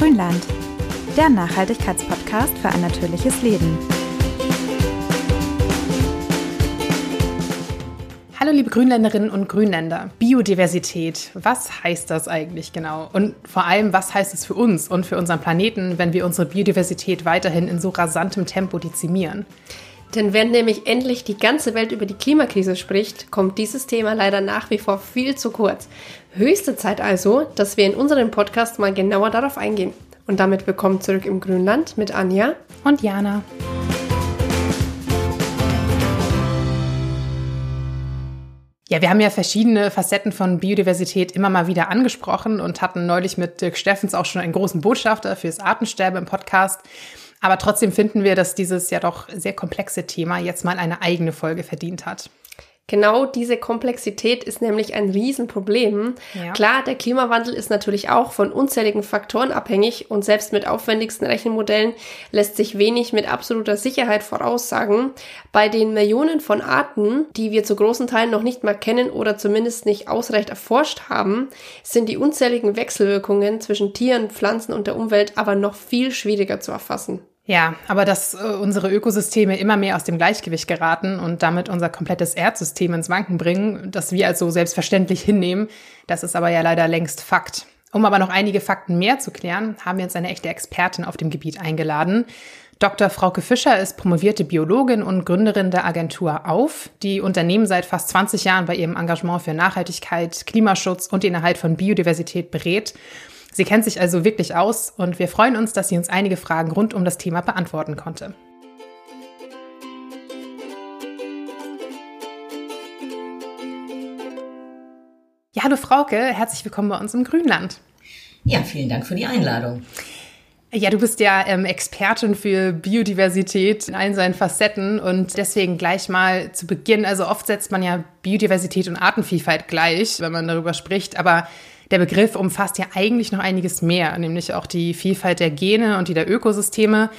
Grünland, der Nachhaltigkeitspodcast für ein natürliches Leben. Hallo liebe Grünländerinnen und Grünländer. Biodiversität, was heißt das eigentlich genau? Und vor allem, was heißt es für uns und für unseren Planeten, wenn wir unsere Biodiversität weiterhin in so rasantem Tempo dezimieren? Denn wenn nämlich endlich die ganze Welt über die Klimakrise spricht, kommt dieses Thema leider nach wie vor viel zu kurz. Höchste Zeit also, dass wir in unserem Podcast mal genauer darauf eingehen. Und damit willkommen zurück im Grünland mit Anja und Jana. Ja, wir haben ja verschiedene Facetten von Biodiversität immer mal wieder angesprochen und hatten neulich mit Dirk Steffens auch schon einen großen Botschafter fürs Artensterben im Podcast. Aber trotzdem finden wir, dass dieses ja doch sehr komplexe Thema jetzt mal eine eigene Folge verdient hat. Genau diese Komplexität ist nämlich ein Riesenproblem. Ja. Klar, der Klimawandel ist natürlich auch von unzähligen Faktoren abhängig und selbst mit aufwendigsten Rechenmodellen lässt sich wenig mit absoluter Sicherheit voraussagen. Bei den Millionen von Arten, die wir zu großen Teilen noch nicht mal kennen oder zumindest nicht ausreichend erforscht haben, sind die unzähligen Wechselwirkungen zwischen Tieren, Pflanzen und der Umwelt aber noch viel schwieriger zu erfassen. Ja, aber dass äh, unsere Ökosysteme immer mehr aus dem Gleichgewicht geraten und damit unser komplettes Erdsystem ins Wanken bringen, das wir als so selbstverständlich hinnehmen, das ist aber ja leider längst Fakt. Um aber noch einige Fakten mehr zu klären, haben wir uns eine echte Expertin auf dem Gebiet eingeladen. Dr. Frauke Fischer ist promovierte Biologin und Gründerin der Agentur Auf, die Unternehmen seit fast 20 Jahren bei ihrem Engagement für Nachhaltigkeit, Klimaschutz und den Erhalt von Biodiversität berät Sie kennt sich also wirklich aus und wir freuen uns, dass sie uns einige Fragen rund um das Thema beantworten konnte. Ja, hallo Frauke, herzlich willkommen bei uns im Grünland. Ja, vielen Dank für die Einladung. Ja, du bist ja ähm, Expertin für Biodiversität in allen seinen Facetten und deswegen gleich mal zu Beginn. Also oft setzt man ja Biodiversität und Artenvielfalt gleich, wenn man darüber spricht, aber der Begriff umfasst ja eigentlich noch einiges mehr, nämlich auch die Vielfalt der Gene und die der Ökosysteme.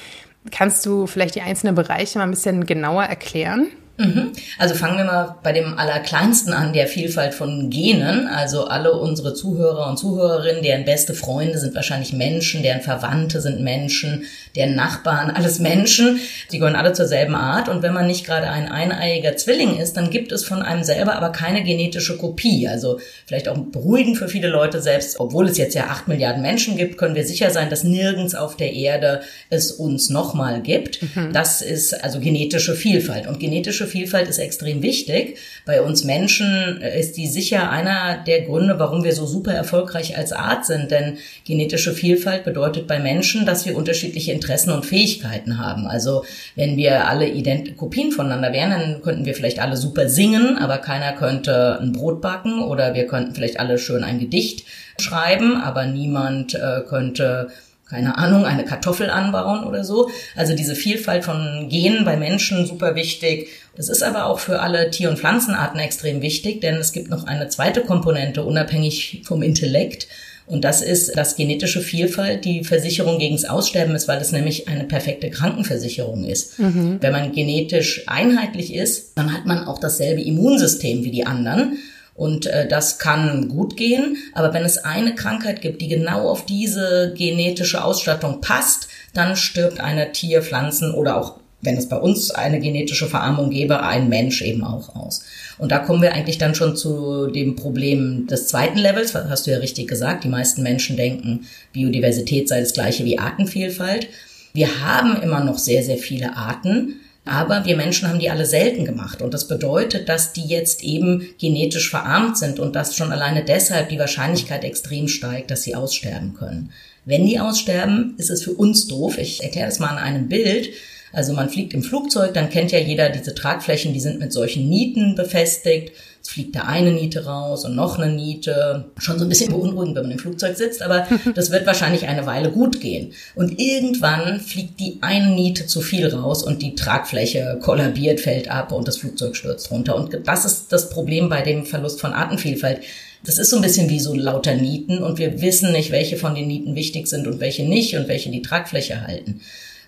Kannst du vielleicht die einzelnen Bereiche mal ein bisschen genauer erklären? Mhm. Also fangen wir mal bei dem Allerkleinsten an, der Vielfalt von Genen. Also alle unsere Zuhörer und Zuhörerinnen, deren beste Freunde sind wahrscheinlich Menschen, deren Verwandte sind Menschen, deren Nachbarn, alles Menschen. Die gehören alle zur selben Art. Und wenn man nicht gerade ein eineiiger Zwilling ist, dann gibt es von einem selber aber keine genetische Kopie. Also vielleicht auch beruhigend für viele Leute selbst. Obwohl es jetzt ja acht Milliarden Menschen gibt, können wir sicher sein, dass nirgends auf der Erde es uns nochmal gibt. Mhm. Das ist also genetische Vielfalt. Und genetische Vielfalt ist extrem wichtig. Bei uns Menschen ist die sicher einer der Gründe, warum wir so super erfolgreich als Art sind. Denn genetische Vielfalt bedeutet bei Menschen, dass wir unterschiedliche Interessen und Fähigkeiten haben. Also wenn wir alle ident Kopien voneinander wären, dann könnten wir vielleicht alle super singen, aber keiner könnte ein Brot backen oder wir könnten vielleicht alle schön ein Gedicht schreiben, aber niemand äh, könnte keine Ahnung, eine Kartoffel anbauen oder so. Also diese Vielfalt von Genen bei Menschen super wichtig. Das ist aber auch für alle Tier- und Pflanzenarten extrem wichtig, denn es gibt noch eine zweite Komponente, unabhängig vom Intellekt. Und das ist, dass genetische Vielfalt die Versicherung gegens Aussterben ist, weil es nämlich eine perfekte Krankenversicherung ist. Mhm. Wenn man genetisch einheitlich ist, dann hat man auch dasselbe Immunsystem wie die anderen. Und äh, das kann gut gehen, aber wenn es eine Krankheit gibt, die genau auf diese genetische Ausstattung passt, dann stirbt eine Tier, Pflanzen oder auch, wenn es bei uns eine genetische Verarmung gäbe, ein Mensch eben auch aus. Und da kommen wir eigentlich dann schon zu dem Problem des zweiten Levels, hast du ja richtig gesagt. Die meisten Menschen denken, Biodiversität sei das gleiche wie Artenvielfalt. Wir haben immer noch sehr, sehr viele Arten, aber wir Menschen haben die alle selten gemacht. Und das bedeutet, dass die jetzt eben genetisch verarmt sind und dass schon alleine deshalb die Wahrscheinlichkeit extrem steigt, dass sie aussterben können. Wenn die aussterben, ist es für uns doof. Ich erkläre das mal an einem Bild. Also man fliegt im Flugzeug, dann kennt ja jeder diese Tragflächen, die sind mit solchen Nieten befestigt. Es fliegt da eine Niete raus und noch eine Niete. Schon so ein bisschen beunruhigend, wenn man im Flugzeug sitzt, aber das wird wahrscheinlich eine Weile gut gehen. Und irgendwann fliegt die eine Niete zu viel raus und die Tragfläche kollabiert, fällt ab und das Flugzeug stürzt runter. Und das ist das Problem bei dem Verlust von Artenvielfalt. Das ist so ein bisschen wie so lauter Nieten und wir wissen nicht, welche von den Nieten wichtig sind und welche nicht und welche die Tragfläche halten.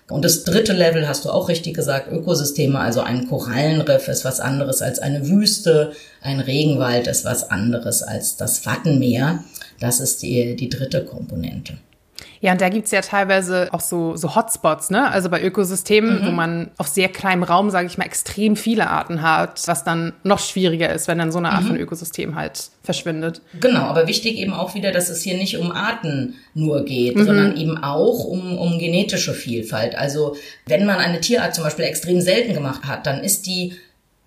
Und das dritte Level hast du auch richtig gesagt, Ökosysteme, also ein Korallenriff ist was anderes als eine Wüste, ein Regenwald ist was anderes als das Wattenmeer. Das ist die, die dritte Komponente. Ja, und da gibt's ja teilweise auch so, so Hotspots, ne? Also bei Ökosystemen, mhm. wo man auf sehr kleinem Raum, sage ich mal, extrem viele Arten hat, was dann noch schwieriger ist, wenn dann so eine Art mhm. von Ökosystem halt verschwindet. Genau, aber wichtig eben auch wieder, dass es hier nicht um Arten nur geht, mhm. sondern eben auch um, um genetische Vielfalt. Also wenn man eine Tierart zum Beispiel extrem selten gemacht hat, dann ist die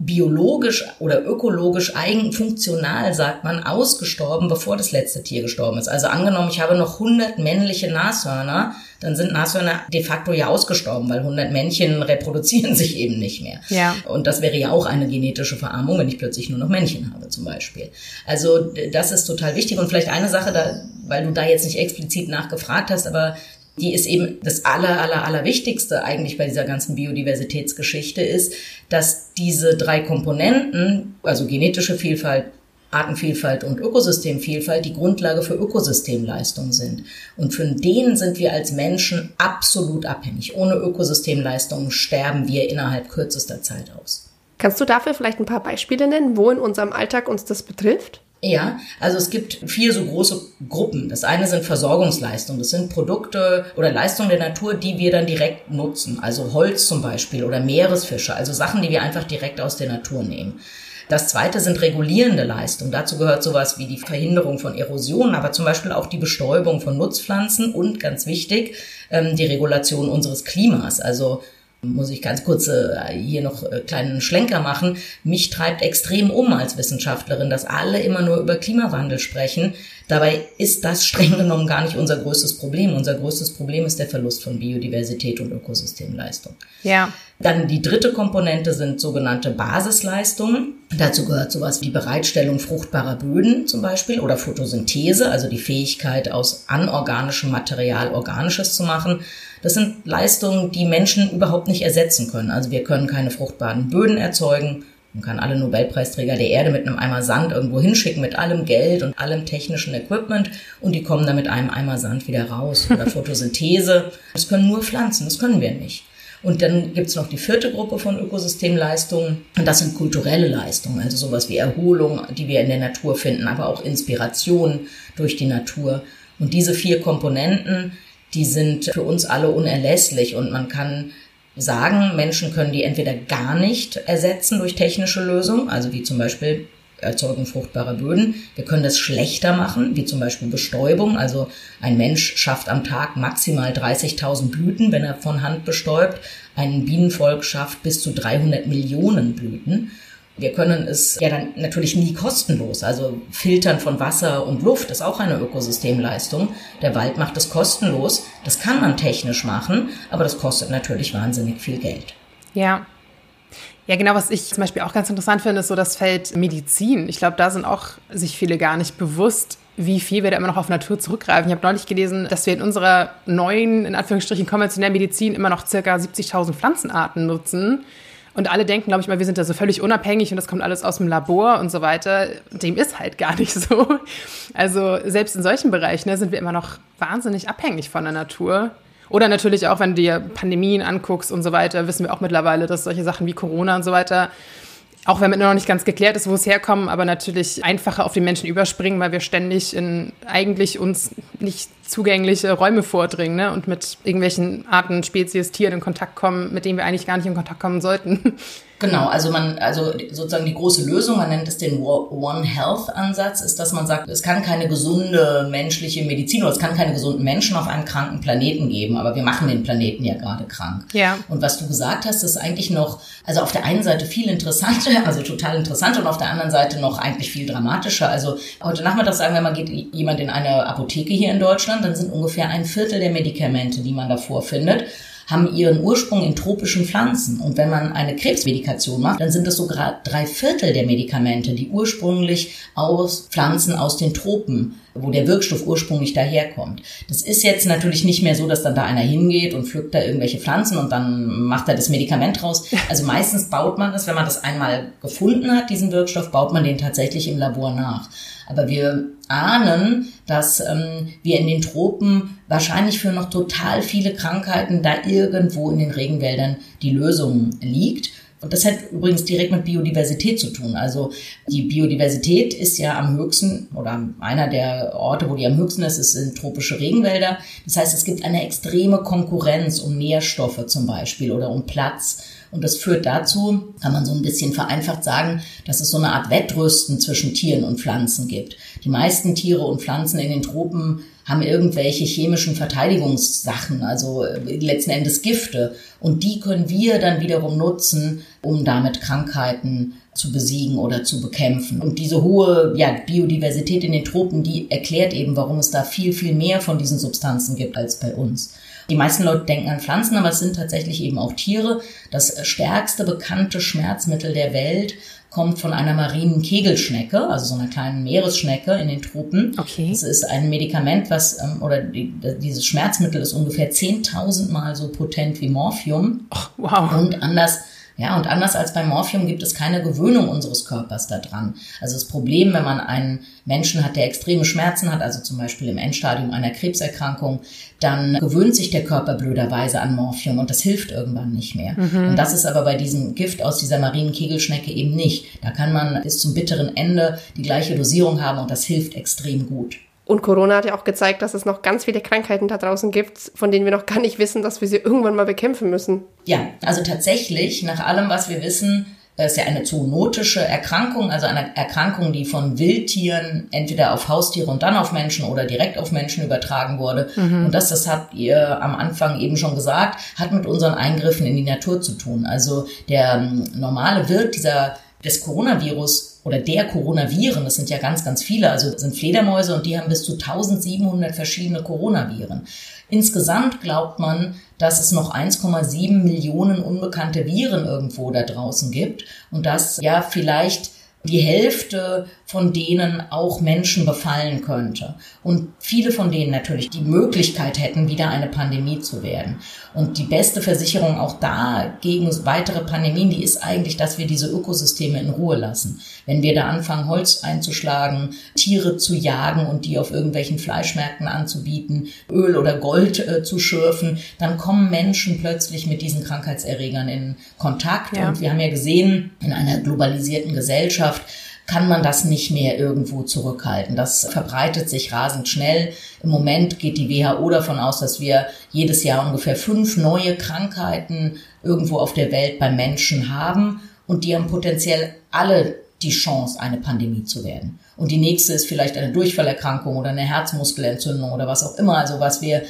biologisch oder ökologisch eigenfunktional, sagt man, ausgestorben, bevor das letzte Tier gestorben ist. Also angenommen, ich habe noch 100 männliche Nashörner, dann sind Nashörner de facto ja ausgestorben, weil 100 Männchen reproduzieren sich eben nicht mehr. Ja. Und das wäre ja auch eine genetische Verarmung, wenn ich plötzlich nur noch Männchen habe zum Beispiel. Also das ist total wichtig und vielleicht eine Sache, da, weil du da jetzt nicht explizit nachgefragt hast, aber die ist eben das aller, aller, aller Wichtigste eigentlich bei dieser ganzen Biodiversitätsgeschichte ist, dass diese drei Komponenten, also genetische Vielfalt, Artenvielfalt und Ökosystemvielfalt die Grundlage für Ökosystemleistung sind. Und von denen sind wir als Menschen absolut abhängig. Ohne Ökosystemleistung sterben wir innerhalb kürzester Zeit aus. Kannst du dafür vielleicht ein paar Beispiele nennen, wo in unserem Alltag uns das betrifft? Ja, also es gibt vier so große Gruppen. Das eine sind Versorgungsleistungen. Das sind Produkte oder Leistungen der Natur, die wir dann direkt nutzen. Also Holz zum Beispiel oder Meeresfische. Also Sachen, die wir einfach direkt aus der Natur nehmen. Das zweite sind regulierende Leistungen. Dazu gehört sowas wie die Verhinderung von Erosion, aber zum Beispiel auch die Bestäubung von Nutzpflanzen und ganz wichtig, ähm, die Regulation unseres Klimas. Also muss ich ganz kurz äh, hier noch äh, kleinen Schlenker machen. Mich treibt extrem um als Wissenschaftlerin, dass alle immer nur über Klimawandel sprechen. Dabei ist das streng genommen gar nicht unser größtes Problem. Unser größtes Problem ist der Verlust von Biodiversität und Ökosystemleistung. Ja. Dann die dritte Komponente sind sogenannte Basisleistungen. Dazu gehört sowas wie Bereitstellung fruchtbarer Böden zum Beispiel oder Photosynthese, also die Fähigkeit aus anorganischem Material organisches zu machen. Das sind Leistungen, die Menschen überhaupt nicht ersetzen können. Also wir können keine fruchtbaren Böden erzeugen. Man kann alle Nobelpreisträger der Erde mit einem Eimer Sand irgendwo hinschicken, mit allem Geld und allem technischen Equipment und die kommen dann mit einem Eimer Sand wieder raus. Oder Photosynthese. Das können nur Pflanzen, das können wir nicht. Und dann gibt's noch die vierte Gruppe von Ökosystemleistungen. Und das sind kulturelle Leistungen, also sowas wie Erholung, die wir in der Natur finden, aber auch Inspiration durch die Natur. Und diese vier Komponenten, die sind für uns alle unerlässlich und man kann sagen, Menschen können die entweder gar nicht ersetzen durch technische Lösungen, also wie zum Beispiel Erzeugung fruchtbarer Böden. Wir können das schlechter machen, wie zum Beispiel Bestäubung. Also ein Mensch schafft am Tag maximal 30.000 Blüten, wenn er von Hand bestäubt. Ein Bienenvolk schafft bis zu 300 Millionen Blüten. Wir können es ja dann natürlich nie kostenlos. Also Filtern von Wasser und Luft ist auch eine Ökosystemleistung. Der Wald macht es kostenlos. Das kann man technisch machen, aber das kostet natürlich wahnsinnig viel Geld. Ja. Ja, genau, was ich zum Beispiel auch ganz interessant finde, ist so das Feld Medizin. Ich glaube, da sind auch sich viele gar nicht bewusst, wie viel wir da immer noch auf Natur zurückgreifen. Ich habe neulich gelesen, dass wir in unserer neuen, in Anführungsstrichen, konventionellen Medizin immer noch circa 70.000 Pflanzenarten nutzen. Und alle denken, glaube ich mal, wir sind da so völlig unabhängig und das kommt alles aus dem Labor und so weiter. Dem ist halt gar nicht so. Also selbst in solchen Bereichen ne, sind wir immer noch wahnsinnig abhängig von der Natur. Oder natürlich auch, wenn du dir Pandemien anguckst und so weiter, wissen wir auch mittlerweile, dass solche Sachen wie Corona und so weiter auch wenn noch nicht ganz geklärt ist, wo es herkommt, aber natürlich einfacher auf die Menschen überspringen, weil wir ständig in eigentlich uns nicht zugängliche Räume vordringen ne? und mit irgendwelchen Arten, Spezies, Tieren in Kontakt kommen, mit denen wir eigentlich gar nicht in Kontakt kommen sollten. Genau, also man, also sozusagen die große Lösung, man nennt es den One Health Ansatz, ist, dass man sagt, es kann keine gesunde menschliche Medizin oder es kann keine gesunden Menschen auf einem kranken Planeten geben, aber wir machen den Planeten ja gerade krank. Ja. Und was du gesagt hast, ist eigentlich noch, also auf der einen Seite viel interessanter, also total interessant und auf der anderen Seite noch eigentlich viel dramatischer. Also heute Nachmittag sagen wir mal, geht jemand in eine Apotheke hier in Deutschland, dann sind ungefähr ein Viertel der Medikamente, die man davor findet, haben ihren Ursprung in tropischen Pflanzen. Und wenn man eine Krebsmedikation macht, dann sind das sogar drei Viertel der Medikamente, die ursprünglich aus Pflanzen aus den Tropen wo der Wirkstoff ursprünglich daherkommt. Das ist jetzt natürlich nicht mehr so, dass dann da einer hingeht und pflückt da irgendwelche Pflanzen und dann macht er das Medikament raus. Also meistens baut man das, wenn man das einmal gefunden hat, diesen Wirkstoff, baut man den tatsächlich im Labor nach. Aber wir ahnen, dass ähm, wir in den Tropen wahrscheinlich für noch total viele Krankheiten da irgendwo in den Regenwäldern die Lösung liegt. Und das hat übrigens direkt mit Biodiversität zu tun. Also die Biodiversität ist ja am höchsten oder einer der Orte, wo die am höchsten ist, ist sind tropische Regenwälder. Das heißt, es gibt eine extreme Konkurrenz um Nährstoffe zum Beispiel oder um Platz. Und das führt dazu, kann man so ein bisschen vereinfacht sagen, dass es so eine Art Wettrüsten zwischen Tieren und Pflanzen gibt. Die meisten Tiere und Pflanzen in den Tropen haben irgendwelche chemischen Verteidigungssachen, also äh, letzten Endes Gifte. Und die können wir dann wiederum nutzen, um damit Krankheiten zu besiegen oder zu bekämpfen. Und diese hohe ja, Biodiversität in den Tropen, die erklärt eben, warum es da viel, viel mehr von diesen Substanzen gibt als bei uns. Die meisten Leute denken an Pflanzen, aber es sind tatsächlich eben auch Tiere. Das stärkste bekannte Schmerzmittel der Welt kommt von einer marinen Kegelschnecke, also so einer kleinen Meeresschnecke in den Tropen. Okay. Das ist ein Medikament, was, ähm, oder die, dieses Schmerzmittel ist ungefähr 10.000 Mal so potent wie Morphium. Oh, wow. Und anders ja, und anders als beim Morphium gibt es keine Gewöhnung unseres Körpers daran. Also das Problem, wenn man einen Menschen hat, der extreme Schmerzen hat, also zum Beispiel im Endstadium einer Krebserkrankung, dann gewöhnt sich der Körper blöderweise an Morphium und das hilft irgendwann nicht mehr. Mhm. Und das ist aber bei diesem Gift aus dieser marinen Kegelschnecke eben nicht. Da kann man bis zum bitteren Ende die gleiche Dosierung haben und das hilft extrem gut. Und Corona hat ja auch gezeigt, dass es noch ganz viele Krankheiten da draußen gibt, von denen wir noch gar nicht wissen, dass wir sie irgendwann mal bekämpfen müssen. Ja, also tatsächlich, nach allem, was wir wissen, ist ja eine zoonotische Erkrankung, also eine Erkrankung, die von Wildtieren entweder auf Haustiere und dann auf Menschen oder direkt auf Menschen übertragen wurde. Mhm. Und das, das habt ihr am Anfang eben schon gesagt, hat mit unseren Eingriffen in die Natur zu tun. Also der ähm, normale Wirt dieser des Coronavirus oder der Coronaviren, das sind ja ganz, ganz viele, also sind Fledermäuse und die haben bis zu 1700 verschiedene Coronaviren. Insgesamt glaubt man, dass es noch 1,7 Millionen unbekannte Viren irgendwo da draußen gibt und dass ja vielleicht die Hälfte von denen auch Menschen befallen könnte. Und viele von denen natürlich die Möglichkeit hätten, wieder eine Pandemie zu werden. Und die beste Versicherung auch da gegen weitere Pandemien, die ist eigentlich, dass wir diese Ökosysteme in Ruhe lassen. Wenn wir da anfangen, Holz einzuschlagen, Tiere zu jagen und die auf irgendwelchen Fleischmärkten anzubieten, Öl oder Gold äh, zu schürfen, dann kommen Menschen plötzlich mit diesen Krankheitserregern in Kontakt. Ja. Und wir haben ja gesehen, in einer globalisierten Gesellschaft, kann man das nicht mehr irgendwo zurückhalten. Das verbreitet sich rasend schnell. Im Moment geht die WHO davon aus, dass wir jedes Jahr ungefähr fünf neue Krankheiten irgendwo auf der Welt bei Menschen haben und die haben potenziell alle die Chance, eine Pandemie zu werden. Und die nächste ist vielleicht eine Durchfallerkrankung oder eine Herzmuskelentzündung oder was auch immer. Also was wir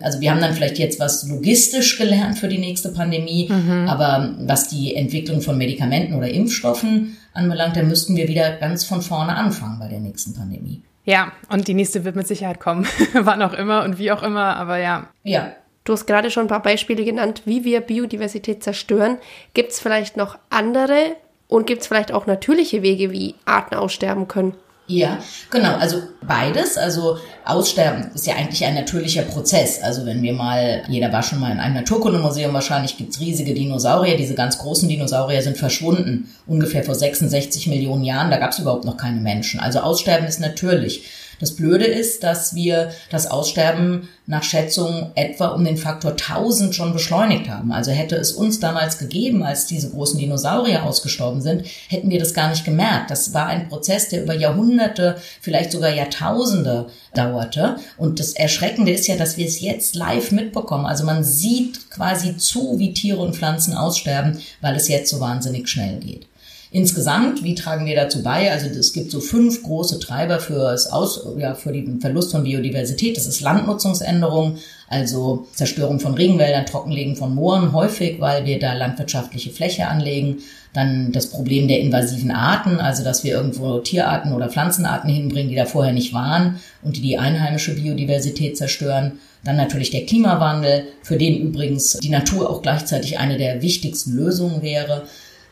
also wir haben dann vielleicht jetzt was logistisch gelernt für die nächste Pandemie, mhm. aber was die Entwicklung von Medikamenten oder Impfstoffen anbelangt, dann müssten wir wieder ganz von vorne anfangen bei der nächsten Pandemie. Ja, und die nächste wird mit Sicherheit kommen, wann auch immer und wie auch immer, aber ja. Ja. Du hast gerade schon ein paar Beispiele genannt, wie wir Biodiversität zerstören. Gibt es vielleicht noch andere und gibt es vielleicht auch natürliche Wege, wie Arten aussterben können? Ja, genau. Also beides. Also Aussterben ist ja eigentlich ein natürlicher Prozess. Also wenn wir mal, jeder war schon mal in einem Naturkundemuseum wahrscheinlich, gibt's riesige Dinosaurier. Diese ganz großen Dinosaurier sind verschwunden. Ungefähr vor 66 Millionen Jahren. Da gab's überhaupt noch keine Menschen. Also Aussterben ist natürlich. Das Blöde ist, dass wir das Aussterben nach Schätzung etwa um den Faktor 1000 schon beschleunigt haben. Also hätte es uns damals gegeben, als diese großen Dinosaurier ausgestorben sind, hätten wir das gar nicht gemerkt. Das war ein Prozess, der über Jahrhunderte, vielleicht sogar Jahrtausende dauerte. Und das Erschreckende ist ja, dass wir es jetzt live mitbekommen. Also man sieht quasi zu, wie Tiere und Pflanzen aussterben, weil es jetzt so wahnsinnig schnell geht. Insgesamt, wie tragen wir dazu bei? Also es gibt so fünf große Treiber fürs Aus, ja, für den Verlust von Biodiversität. Das ist Landnutzungsänderung, also Zerstörung von Regenwäldern, Trockenlegen von Mooren, häufig, weil wir da landwirtschaftliche Fläche anlegen. Dann das Problem der invasiven Arten, also dass wir irgendwo Tierarten oder Pflanzenarten hinbringen, die da vorher nicht waren und die die einheimische Biodiversität zerstören. Dann natürlich der Klimawandel, für den übrigens die Natur auch gleichzeitig eine der wichtigsten Lösungen wäre.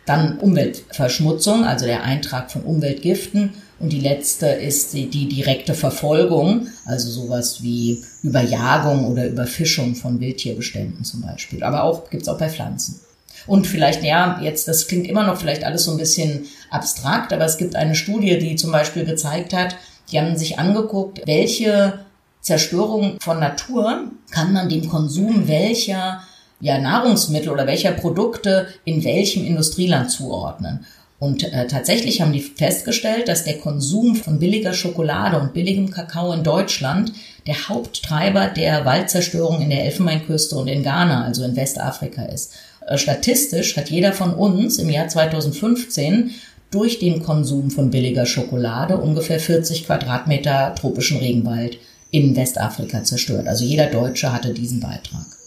Dann Umweltverschmutzung, also der Eintrag von Umweltgiften. Und die letzte ist die, die direkte Verfolgung, also sowas wie Überjagung oder Überfischung von Wildtierbeständen zum Beispiel. Aber auch gibt's auch bei Pflanzen. Und vielleicht, ja, jetzt, das klingt immer noch vielleicht alles so ein bisschen abstrakt, aber es gibt eine Studie, die zum Beispiel gezeigt hat, die haben sich angeguckt, welche Zerstörung von Natur kann man dem Konsum welcher ja, Nahrungsmittel oder welcher Produkte in welchem Industrieland zuordnen. Und äh, tatsächlich haben die festgestellt, dass der Konsum von billiger Schokolade und billigem Kakao in Deutschland der Haupttreiber der Waldzerstörung in der Elfenbeinküste und in Ghana, also in Westafrika ist. Äh, statistisch hat jeder von uns im Jahr 2015 durch den Konsum von billiger Schokolade ungefähr 40 Quadratmeter tropischen Regenwald in Westafrika zerstört. Also jeder Deutsche hatte diesen Beitrag.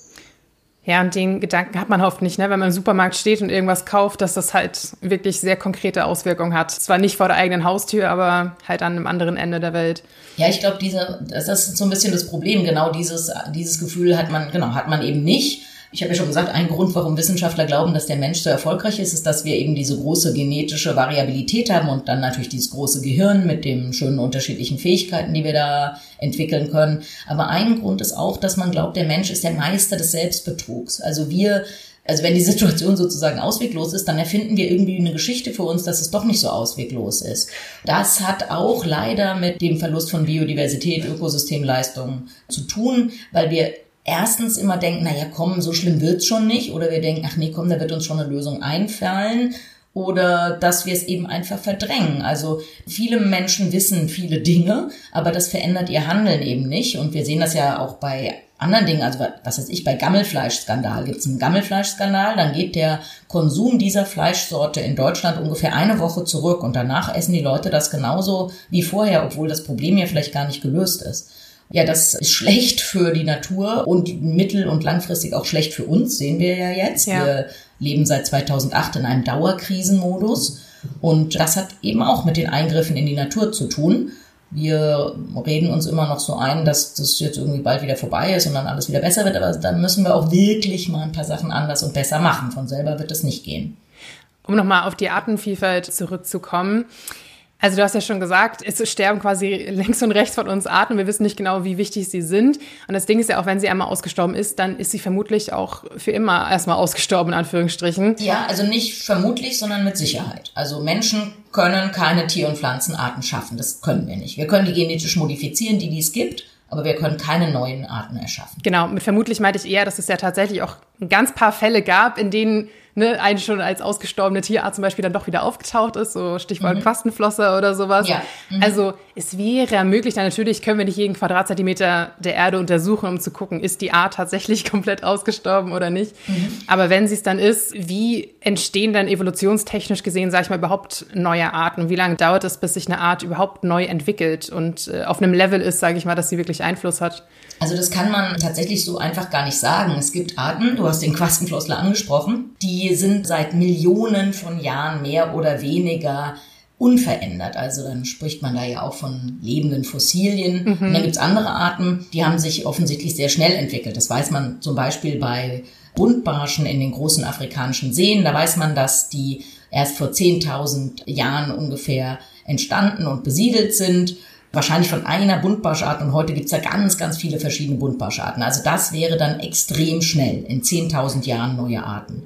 Ja, und den Gedanken hat man oft nicht, ne? wenn man im Supermarkt steht und irgendwas kauft, dass das halt wirklich sehr konkrete Auswirkungen hat. Zwar nicht vor der eigenen Haustür, aber halt an einem anderen Ende der Welt. Ja, ich glaube, diese, das ist so ein bisschen das Problem. Genau dieses, dieses Gefühl hat man, genau, hat man eben nicht ich habe ja schon gesagt, ein Grund, warum Wissenschaftler glauben, dass der Mensch so erfolgreich ist, ist, dass wir eben diese große genetische Variabilität haben und dann natürlich dieses große Gehirn mit den schönen unterschiedlichen Fähigkeiten, die wir da entwickeln können. Aber ein Grund ist auch, dass man glaubt, der Mensch ist der Meister des Selbstbetrugs. Also wir also wenn die Situation sozusagen ausweglos ist, dann erfinden wir irgendwie eine Geschichte für uns, dass es doch nicht so ausweglos ist. Das hat auch leider mit dem Verlust von Biodiversität, Ökosystemleistungen zu tun, weil wir erstens immer denken, naja, komm, so schlimm wird's schon nicht. Oder wir denken, ach nee, komm, da wird uns schon eine Lösung einfallen. Oder dass wir es eben einfach verdrängen. Also viele Menschen wissen viele Dinge, aber das verändert ihr Handeln eben nicht. Und wir sehen das ja auch bei anderen Dingen, also was weiß ich, bei Gammelfleischskandal gibt es einen Gammelfleischskandal, dann geht der Konsum dieser Fleischsorte in Deutschland ungefähr eine Woche zurück und danach essen die Leute das genauso wie vorher, obwohl das Problem ja vielleicht gar nicht gelöst ist. Ja, das ist schlecht für die Natur und mittel- und langfristig auch schlecht für uns, sehen wir ja jetzt. Ja. Wir leben seit 2008 in einem Dauerkrisenmodus und das hat eben auch mit den Eingriffen in die Natur zu tun. Wir reden uns immer noch so ein, dass das jetzt irgendwie bald wieder vorbei ist und dann alles wieder besser wird, aber dann müssen wir auch wirklich mal ein paar Sachen anders und besser machen. Von selber wird es nicht gehen. Um nochmal auf die Artenvielfalt zurückzukommen. Also du hast ja schon gesagt, es sterben quasi links und rechts von uns Arten. Wir wissen nicht genau, wie wichtig sie sind. Und das Ding ist ja auch, wenn sie einmal ausgestorben ist, dann ist sie vermutlich auch für immer erstmal ausgestorben, in Anführungsstrichen. Ja, also nicht vermutlich, sondern mit Sicherheit. Also Menschen können keine Tier- und Pflanzenarten schaffen. Das können wir nicht. Wir können die genetisch modifizieren, die, die es gibt aber wir können keine neuen Arten erschaffen. Genau, mit vermutlich meinte ich eher, dass es ja tatsächlich auch ein ganz paar Fälle gab, in denen ne, eine schon als ausgestorbene Tierart zum Beispiel dann doch wieder aufgetaucht ist, so Stichwort mhm. Quastenflosser oder sowas. Ja. Mhm. Also es wäre möglich, dann natürlich können wir nicht jeden Quadratzentimeter der Erde untersuchen, um zu gucken, ist die Art tatsächlich komplett ausgestorben oder nicht. Mhm. Aber wenn sie es dann ist, wie entstehen dann evolutionstechnisch gesehen, sage ich mal, überhaupt neue Arten? Wie lange dauert es, bis sich eine Art überhaupt neu entwickelt und äh, auf einem Level ist, sage ich mal, dass sie wirklich Einfluss hat? Also das kann man tatsächlich so einfach gar nicht sagen. Es gibt Arten, du hast den Quastenflossler angesprochen, die sind seit Millionen von Jahren mehr oder weniger unverändert. Also dann spricht man da ja auch von lebenden Fossilien. Mhm. Und dann gibt's andere Arten, die haben sich offensichtlich sehr schnell entwickelt. Das weiß man zum Beispiel bei Buntbarschen in den großen afrikanischen Seen. Da weiß man, dass die erst vor 10.000 Jahren ungefähr entstanden und besiedelt sind wahrscheinlich von einer Buntbarschart und heute gibt's ja ganz, ganz viele verschiedene Buntbarscharten. Also das wäre dann extrem schnell, in 10.000 Jahren neue Arten.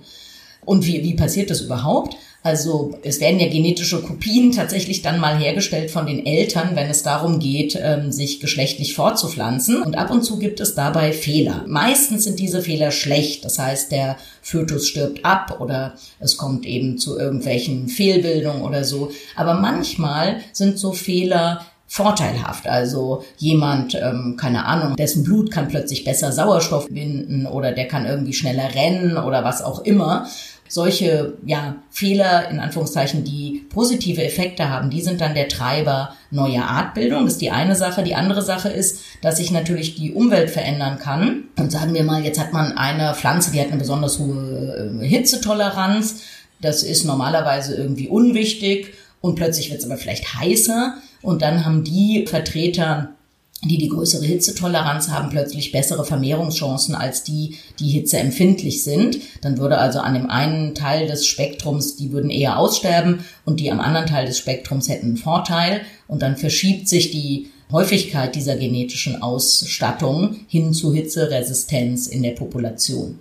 Und wie, wie passiert das überhaupt? Also es werden ja genetische Kopien tatsächlich dann mal hergestellt von den Eltern, wenn es darum geht, ähm, sich geschlechtlich fortzupflanzen. Und ab und zu gibt es dabei Fehler. Meistens sind diese Fehler schlecht. Das heißt, der Fötus stirbt ab oder es kommt eben zu irgendwelchen Fehlbildungen oder so. Aber manchmal sind so Fehler vorteilhaft. Also jemand, ähm, keine Ahnung, dessen Blut kann plötzlich besser Sauerstoff binden oder der kann irgendwie schneller rennen oder was auch immer. Solche ja, Fehler, in Anführungszeichen, die positive Effekte haben, die sind dann der Treiber neuer Artbildung. Das ist die eine Sache. Die andere Sache ist, dass sich natürlich die Umwelt verändern kann. Und sagen wir mal, jetzt hat man eine Pflanze, die hat eine besonders hohe äh, Hitzetoleranz. Das ist normalerweise irgendwie unwichtig und plötzlich wird es aber vielleicht heißer und dann haben die Vertreter die die größere Hitzetoleranz haben, plötzlich bessere Vermehrungschancen als die, die hitzeempfindlich sind. Dann würde also an dem einen Teil des Spektrums, die würden eher aussterben und die am anderen Teil des Spektrums hätten einen Vorteil. Und dann verschiebt sich die Häufigkeit dieser genetischen Ausstattung hin zu Hitzeresistenz in der Population.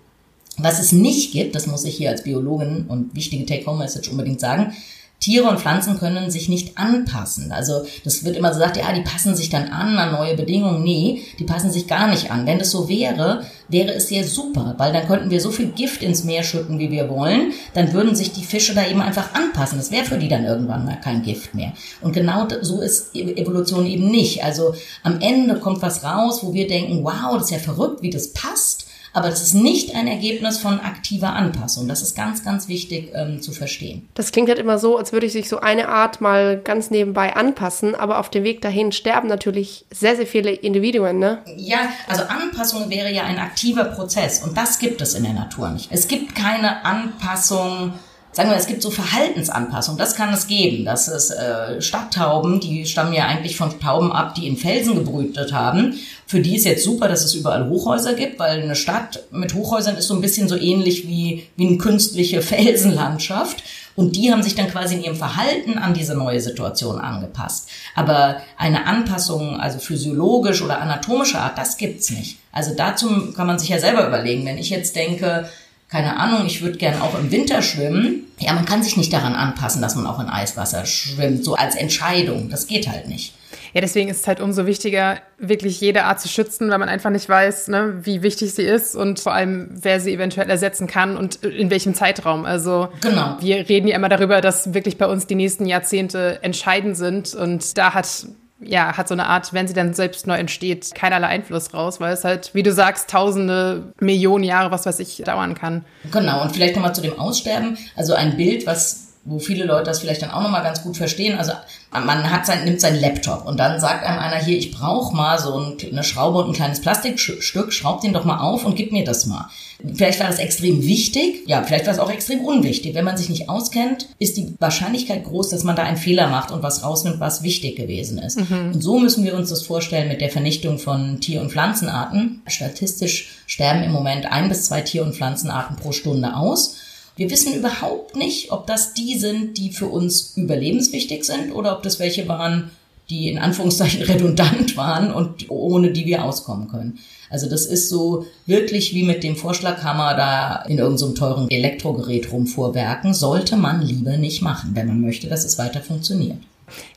Was es nicht gibt, das muss ich hier als Biologin und wichtige Take-Home-Message unbedingt sagen, Tiere und Pflanzen können sich nicht anpassen. Also das wird immer so gesagt, ja, die passen sich dann an an neue Bedingungen. Nee, die passen sich gar nicht an. Wenn das so wäre, wäre es sehr super, weil dann könnten wir so viel Gift ins Meer schütten, wie wir wollen. Dann würden sich die Fische da eben einfach anpassen. Das wäre für die dann irgendwann mal kein Gift mehr. Und genau so ist e-, Evolution eben nicht. Also am Ende kommt was raus, wo wir denken, wow, das ist ja verrückt, wie das passt. Aber das ist nicht ein Ergebnis von aktiver Anpassung. Das ist ganz, ganz wichtig ähm, zu verstehen. Das klingt halt immer so, als würde ich sich so eine Art mal ganz nebenbei anpassen, aber auf dem Weg dahin sterben natürlich sehr, sehr viele Individuen, ne? Ja, also Anpassung wäre ja ein aktiver Prozess und das gibt es in der Natur nicht. Es gibt keine Anpassung sagen wir, es gibt so Verhaltensanpassungen, das kann es geben. Das ist äh, Stadttauben, die stammen ja eigentlich von Tauben ab, die in Felsen gebrütet haben. Für die ist jetzt super, dass es überall Hochhäuser gibt, weil eine Stadt mit Hochhäusern ist so ein bisschen so ähnlich wie, wie eine künstliche Felsenlandschaft. Und die haben sich dann quasi in ihrem Verhalten an diese neue Situation angepasst. Aber eine Anpassung, also physiologisch oder anatomischer Art, das gibt's nicht. Also dazu kann man sich ja selber überlegen. Wenn ich jetzt denke, keine Ahnung, ich würde gern auch im Winter schwimmen. Ja, man kann sich nicht daran anpassen, dass man auch in Eiswasser schwimmt, so als Entscheidung. Das geht halt nicht. Ja, deswegen ist es halt umso wichtiger, wirklich jede Art zu schützen, weil man einfach nicht weiß, ne, wie wichtig sie ist und vor allem, wer sie eventuell ersetzen kann und in welchem Zeitraum. Also genau. wir reden ja immer darüber, dass wirklich bei uns die nächsten Jahrzehnte entscheidend sind und da hat ja, hat so eine Art, wenn sie dann selbst neu entsteht, keinerlei Einfluss raus, weil es halt, wie du sagst, tausende, Millionen Jahre, was weiß ich, dauern kann. Genau, und vielleicht nochmal zu dem Aussterben. Also ein Bild, was wo viele Leute das vielleicht dann auch nochmal ganz gut verstehen. Also man hat sein, nimmt seinen Laptop und dann sagt einem einer hier, ich brauche mal so eine Schraube und ein kleines Plastikstück, schraub den doch mal auf und gib mir das mal. Vielleicht war das extrem wichtig, ja, vielleicht war es auch extrem unwichtig. Wenn man sich nicht auskennt, ist die Wahrscheinlichkeit groß, dass man da einen Fehler macht und was rausnimmt, was wichtig gewesen ist. Mhm. Und so müssen wir uns das vorstellen mit der Vernichtung von Tier- und Pflanzenarten. Statistisch sterben im Moment ein bis zwei Tier- und Pflanzenarten pro Stunde aus. Wir wissen überhaupt nicht, ob das die sind, die für uns überlebenswichtig sind oder ob das welche waren, die in Anführungszeichen redundant waren und ohne die wir auskommen können. Also das ist so wirklich wie mit dem Vorschlaghammer da in irgendeinem so teuren Elektrogerät rumvorwerken, sollte man lieber nicht machen, wenn man möchte, dass es weiter funktioniert.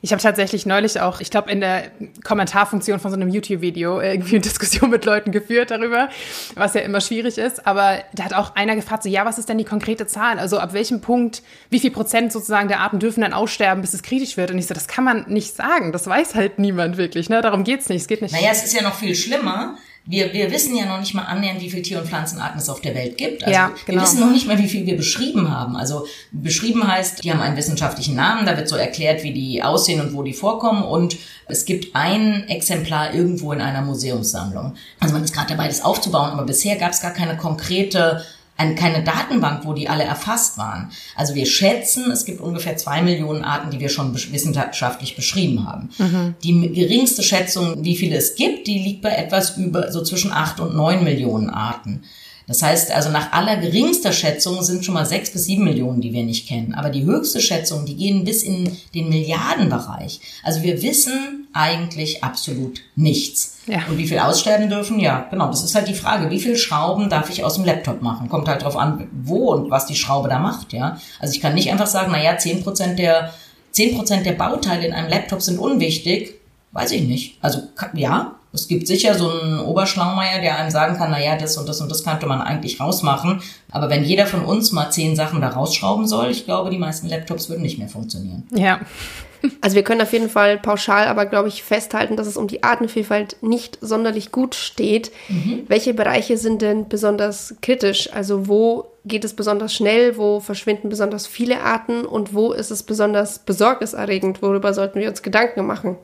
Ich habe tatsächlich neulich auch, ich glaube, in der Kommentarfunktion von so einem YouTube-Video irgendwie eine Diskussion mit Leuten geführt darüber, was ja immer schwierig ist. Aber da hat auch einer gefragt, so, ja, was ist denn die konkrete Zahl? Also ab welchem Punkt, wie viel Prozent sozusagen der Arten dürfen dann aussterben, bis es kritisch wird? Und ich so, das kann man nicht sagen. Das weiß halt niemand wirklich. Ne? Darum geht's nicht. Es geht nicht. Naja, es ist ja noch viel schlimmer wir, wir wissen ja noch nicht mal annähernd, wie viele Tier- und Pflanzenarten es auf der Welt gibt. Also ja, genau. wir wissen noch nicht mal, wie viel wir beschrieben haben. Also beschrieben heißt, die haben einen wissenschaftlichen Namen, da wird so erklärt, wie die aussehen und wo die vorkommen und es gibt ein Exemplar irgendwo in einer Museumssammlung. Also man ist gerade dabei, das aufzubauen, aber bisher gab es gar keine konkrete ein, keine Datenbank, wo die alle erfasst waren. Also wir schätzen, es gibt ungefähr zwei Millionen Arten, die wir schon wissenschaftlich beschrieben haben. Mhm. Die geringste Schätzung, wie viele es gibt, die liegt bei etwas über so zwischen acht und neun Millionen Arten. Das heißt, also nach allergeringster Schätzung sind schon mal sechs bis sieben Millionen, die wir nicht kennen. Aber die höchste Schätzung, die gehen bis in den Milliardenbereich. Also wir wissen eigentlich absolut nichts. Ja. Und wie viel aussterben dürfen? Ja, genau. Das ist halt die Frage. Wie viel Schrauben darf ich aus dem Laptop machen? Kommt halt drauf an, wo und was die Schraube da macht, ja. Also ich kann nicht einfach sagen, na ja, zehn Prozent der, zehn Prozent der Bauteile in einem Laptop sind unwichtig. Weiß ich nicht. Also, ja, es gibt sicher so einen Oberschlaumeier, der einem sagen kann, na ja, das und das und das könnte man eigentlich rausmachen. Aber wenn jeder von uns mal zehn Sachen da rausschrauben soll, ich glaube, die meisten Laptops würden nicht mehr funktionieren. Ja. Also wir können auf jeden Fall pauschal aber, glaube ich, festhalten, dass es um die Artenvielfalt nicht sonderlich gut steht. Mhm. Welche Bereiche sind denn besonders kritisch? Also wo geht es besonders schnell? Wo verschwinden besonders viele Arten? Und wo ist es besonders besorgniserregend? Worüber sollten wir uns Gedanken machen?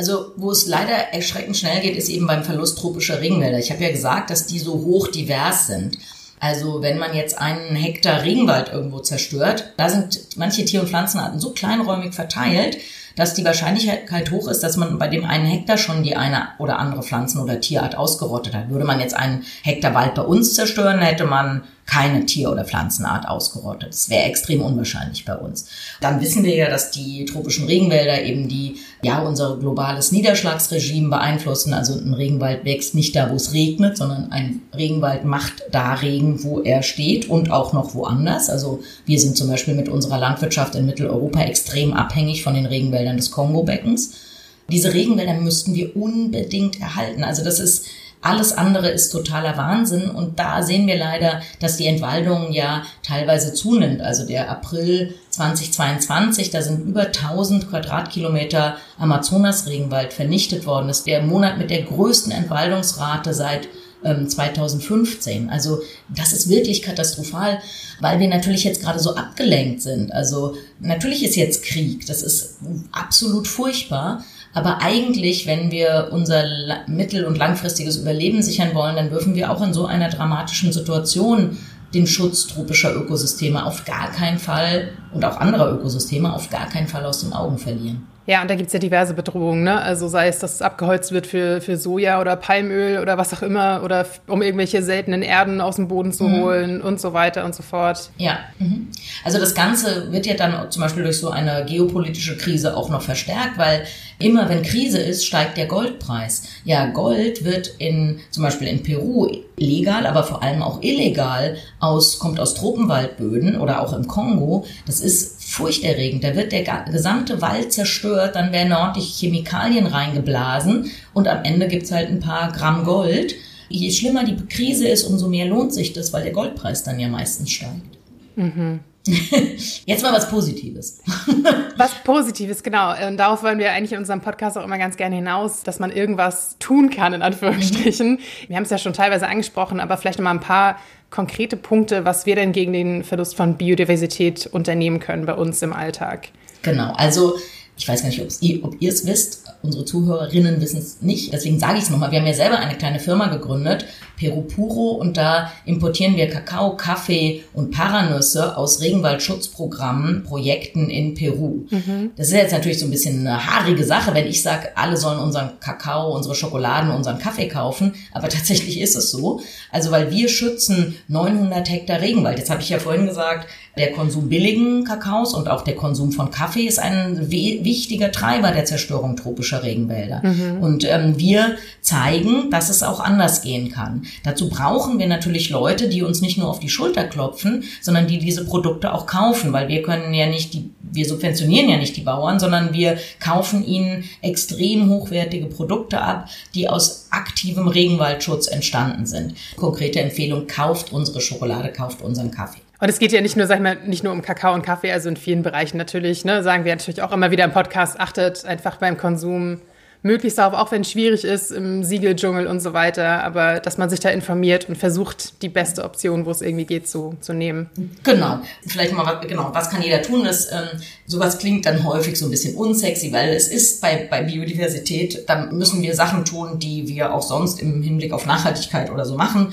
Also wo es leider erschreckend schnell geht, ist eben beim Verlust tropischer Regenwälder. Ich habe ja gesagt, dass die so hoch divers sind. Also wenn man jetzt einen Hektar Regenwald irgendwo zerstört, da sind manche Tier- und Pflanzenarten so kleinräumig verteilt, dass die Wahrscheinlichkeit hoch ist, dass man bei dem einen Hektar schon die eine oder andere Pflanzen- oder Tierart ausgerottet hat. Würde man jetzt einen Hektar Wald bei uns zerstören, hätte man keine Tier- oder Pflanzenart ausgerottet. Das wäre extrem unwahrscheinlich bei uns. Dann wissen wir ja, dass die tropischen Regenwälder eben die ja unser globales Niederschlagsregime beeinflussen. Also ein Regenwald wächst nicht da, wo es regnet, sondern ein Regenwald macht da Regen, wo er steht und auch noch woanders. Also wir sind zum Beispiel mit unserer Landwirtschaft in Mitteleuropa extrem abhängig von den Regenwäldern des Kongo-Beckens. Diese Regenwälder müssten wir unbedingt erhalten. Also das ist alles andere ist totaler Wahnsinn. Und da sehen wir leider, dass die Entwaldung ja teilweise zunimmt. Also der April 2022, da sind über 1000 Quadratkilometer Amazonas-Regenwald vernichtet worden. Das ist der Monat mit der größten Entwaldungsrate seit 2015. Ähm, also das ist wirklich katastrophal, weil wir natürlich jetzt gerade so abgelenkt sind. Also natürlich ist jetzt Krieg, das ist absolut furchtbar. Aber eigentlich, wenn wir unser mittel- und langfristiges Überleben sichern wollen, dann dürfen wir auch in so einer dramatischen Situation den Schutz tropischer Ökosysteme auf gar keinen Fall und auch anderer Ökosysteme auf gar keinen Fall aus den Augen verlieren. Ja, und da gibt's ja diverse Bedrohungen, ne? Also sei es, dass es abgeholzt wird für, für Soja oder Palmöl oder was auch immer, oder um irgendwelche seltenen Erden aus dem Boden zu mhm. holen und so weiter und so fort. Ja. Mhm. Also das Ganze wird ja dann zum Beispiel durch so eine geopolitische Krise auch noch verstärkt, weil immer wenn Krise ist, steigt der Goldpreis. Ja, Gold wird in zum Beispiel in Peru legal, aber vor allem auch illegal aus, kommt aus Tropenwaldböden oder auch im Kongo. Das ist furchterregend. Da wird der gesamte Wald zerstört, dann werden ordentlich Chemikalien reingeblasen und am Ende gibt's halt ein paar Gramm Gold. Je schlimmer die Krise ist, umso mehr lohnt sich das, weil der Goldpreis dann ja meistens steigt. Mhm. Jetzt mal was Positives. was Positives, genau. Und darauf wollen wir eigentlich in unserem Podcast auch immer ganz gerne hinaus, dass man irgendwas tun kann, in Anführungsstrichen. Mhm. Wir haben es ja schon teilweise angesprochen, aber vielleicht noch mal ein paar konkrete Punkte, was wir denn gegen den Verlust von Biodiversität unternehmen können bei uns im Alltag. Genau, also ich weiß gar nicht, ob ihr es wisst, unsere Zuhörerinnen wissen es nicht, deswegen sage ich es nochmal. Wir haben ja selber eine kleine Firma gegründet, Peru Puro, und da importieren wir Kakao, Kaffee und Paranüsse aus Regenwaldschutzprogrammen, Projekten in Peru. Mhm. Das ist jetzt natürlich so ein bisschen eine haarige Sache, wenn ich sage, alle sollen unseren Kakao, unsere Schokoladen, unseren Kaffee kaufen, aber tatsächlich ist es so. Also weil wir schützen 900 Hektar Regenwald. Jetzt habe ich ja vorhin gesagt, der Konsum billigen Kakaos und auch der Konsum von Kaffee ist ein wichtiger Treiber der Zerstörung tropischer Regenwälder. Mhm. Und ähm, wir zeigen, dass es auch anders gehen kann. Dazu brauchen wir natürlich Leute, die uns nicht nur auf die Schulter klopfen, sondern die diese Produkte auch kaufen, weil wir können ja nicht die, wir subventionieren ja nicht die Bauern, sondern wir kaufen ihnen extrem hochwertige Produkte ab, die aus aktivem Regenwaldschutz entstanden sind. Konkrete Empfehlung, kauft unsere Schokolade, kauft unseren Kaffee. Und es geht ja nicht nur, sag ich mal, nicht nur um Kakao und Kaffee, also in vielen Bereichen natürlich, ne, sagen wir natürlich auch immer wieder im Podcast, achtet einfach beim Konsum möglichst darauf, auch wenn es schwierig ist im Siegeldschungel und so weiter, aber dass man sich da informiert und versucht, die beste Option, wo es irgendwie geht, zu, zu nehmen. Genau. Vielleicht mal, genau, was kann jeder tun? Das, ähm, sowas klingt dann häufig so ein bisschen unsexy, weil es ist bei, bei Biodiversität, dann müssen wir Sachen tun, die wir auch sonst im Hinblick auf Nachhaltigkeit oder so machen.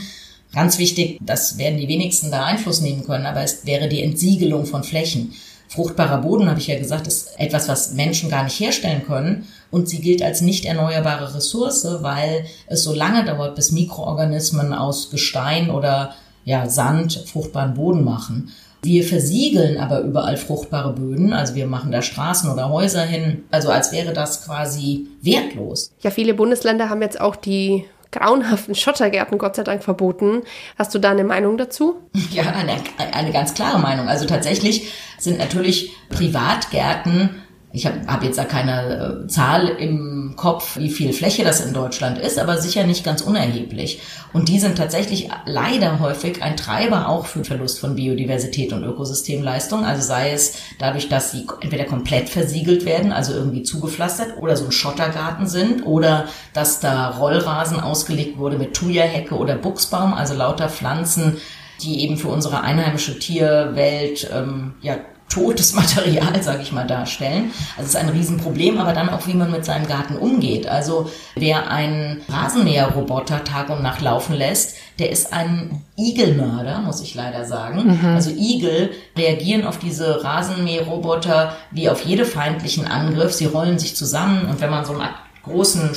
Ganz wichtig, das werden die wenigsten da Einfluss nehmen können, aber es wäre die Entsiegelung von Flächen. Fruchtbarer Boden, habe ich ja gesagt, ist etwas, was Menschen gar nicht herstellen können. Und sie gilt als nicht erneuerbare Ressource, weil es so lange dauert, bis Mikroorganismen aus Gestein oder ja, Sand fruchtbaren Boden machen. Wir versiegeln aber überall fruchtbare Böden, also wir machen da Straßen oder Häuser hin, also als wäre das quasi wertlos. Ja, viele Bundesländer haben jetzt auch die grauenhaften Schottergärten Gott sei Dank verboten. Hast du da eine Meinung dazu? Ja, eine, eine ganz klare Meinung. Also tatsächlich sind natürlich Privatgärten ich habe hab jetzt da keine äh, Zahl im Kopf, wie viel Fläche das in Deutschland ist, aber sicher nicht ganz unerheblich. Und die sind tatsächlich leider häufig ein Treiber auch für Verlust von Biodiversität und Ökosystemleistung. Also sei es dadurch, dass sie entweder komplett versiegelt werden, also irgendwie zugepflastert oder so ein Schottergarten sind oder dass da Rollrasen ausgelegt wurde mit Thuja-Hecke oder Buchsbaum, also lauter Pflanzen, die eben für unsere einheimische Tierwelt ähm, ja totes Material, sage ich mal, darstellen. Also es ist ein Riesenproblem, aber dann auch, wie man mit seinem Garten umgeht. Also wer einen Rasenmäherroboter Tag und Nacht laufen lässt, der ist ein Igelmörder, muss ich leider sagen. Mhm. Also Igel reagieren auf diese Rasenmäherroboter wie auf jede feindlichen Angriff. Sie rollen sich zusammen und wenn man so einen großen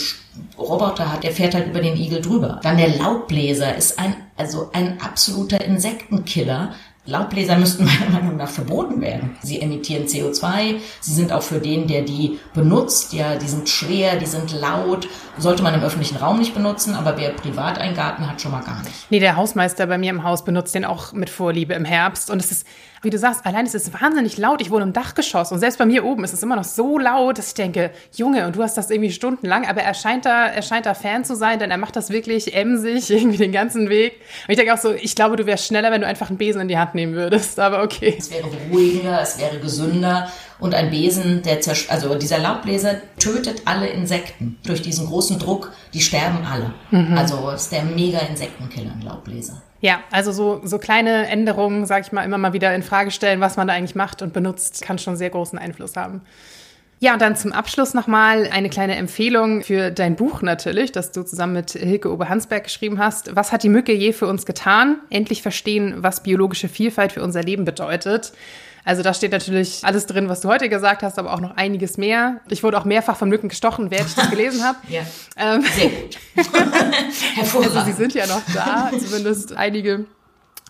Roboter hat, der fährt halt über den Igel drüber. Dann der Laubbläser ist ein, also ein absoluter Insektenkiller Laubbläser müssten meiner Meinung nach verboten werden. Sie emittieren CO2, sie sind auch für den, der die benutzt, ja, die sind schwer, die sind laut, sollte man im öffentlichen Raum nicht benutzen, aber wer privat einen Garten hat, schon mal gar nicht. Nee, der Hausmeister bei mir im Haus benutzt den auch mit Vorliebe im Herbst und es ist wie du sagst, allein ist es wahnsinnig laut. Ich wohne im Dachgeschoss und selbst bei mir oben ist es immer noch so laut, dass ich denke, Junge, und du hast das irgendwie stundenlang, aber er scheint da, er scheint da Fan zu sein, denn er macht das wirklich emsig irgendwie den ganzen Weg. Und ich denke auch so, ich glaube, du wärst schneller, wenn du einfach einen Besen in die Hand nehmen würdest, aber okay. Es wäre beruhigender, es wäre gesünder und ein Besen, der also dieser Laubbläser tötet alle Insekten durch diesen großen Druck, die sterben alle. Mhm. Also ist der mega Insektenkiller, ein Laubbläser. Ja, also so, so kleine Änderungen, sag ich mal, immer mal wieder in Frage stellen, was man da eigentlich macht und benutzt, kann schon sehr großen Einfluss haben. Ja, und dann zum Abschluss nochmal eine kleine Empfehlung für dein Buch natürlich, das du zusammen mit Hilke Oberhansberg geschrieben hast. Was hat die Mücke je für uns getan? Endlich verstehen, was biologische Vielfalt für unser Leben bedeutet. Also da steht natürlich alles drin, was du heute gesagt hast, aber auch noch einiges mehr. Ich wurde auch mehrfach von Mücken gestochen, während ich das gelesen habe. ja, ähm, sehr gut. Hervorragend. Also sie sind ja noch da, zumindest einige.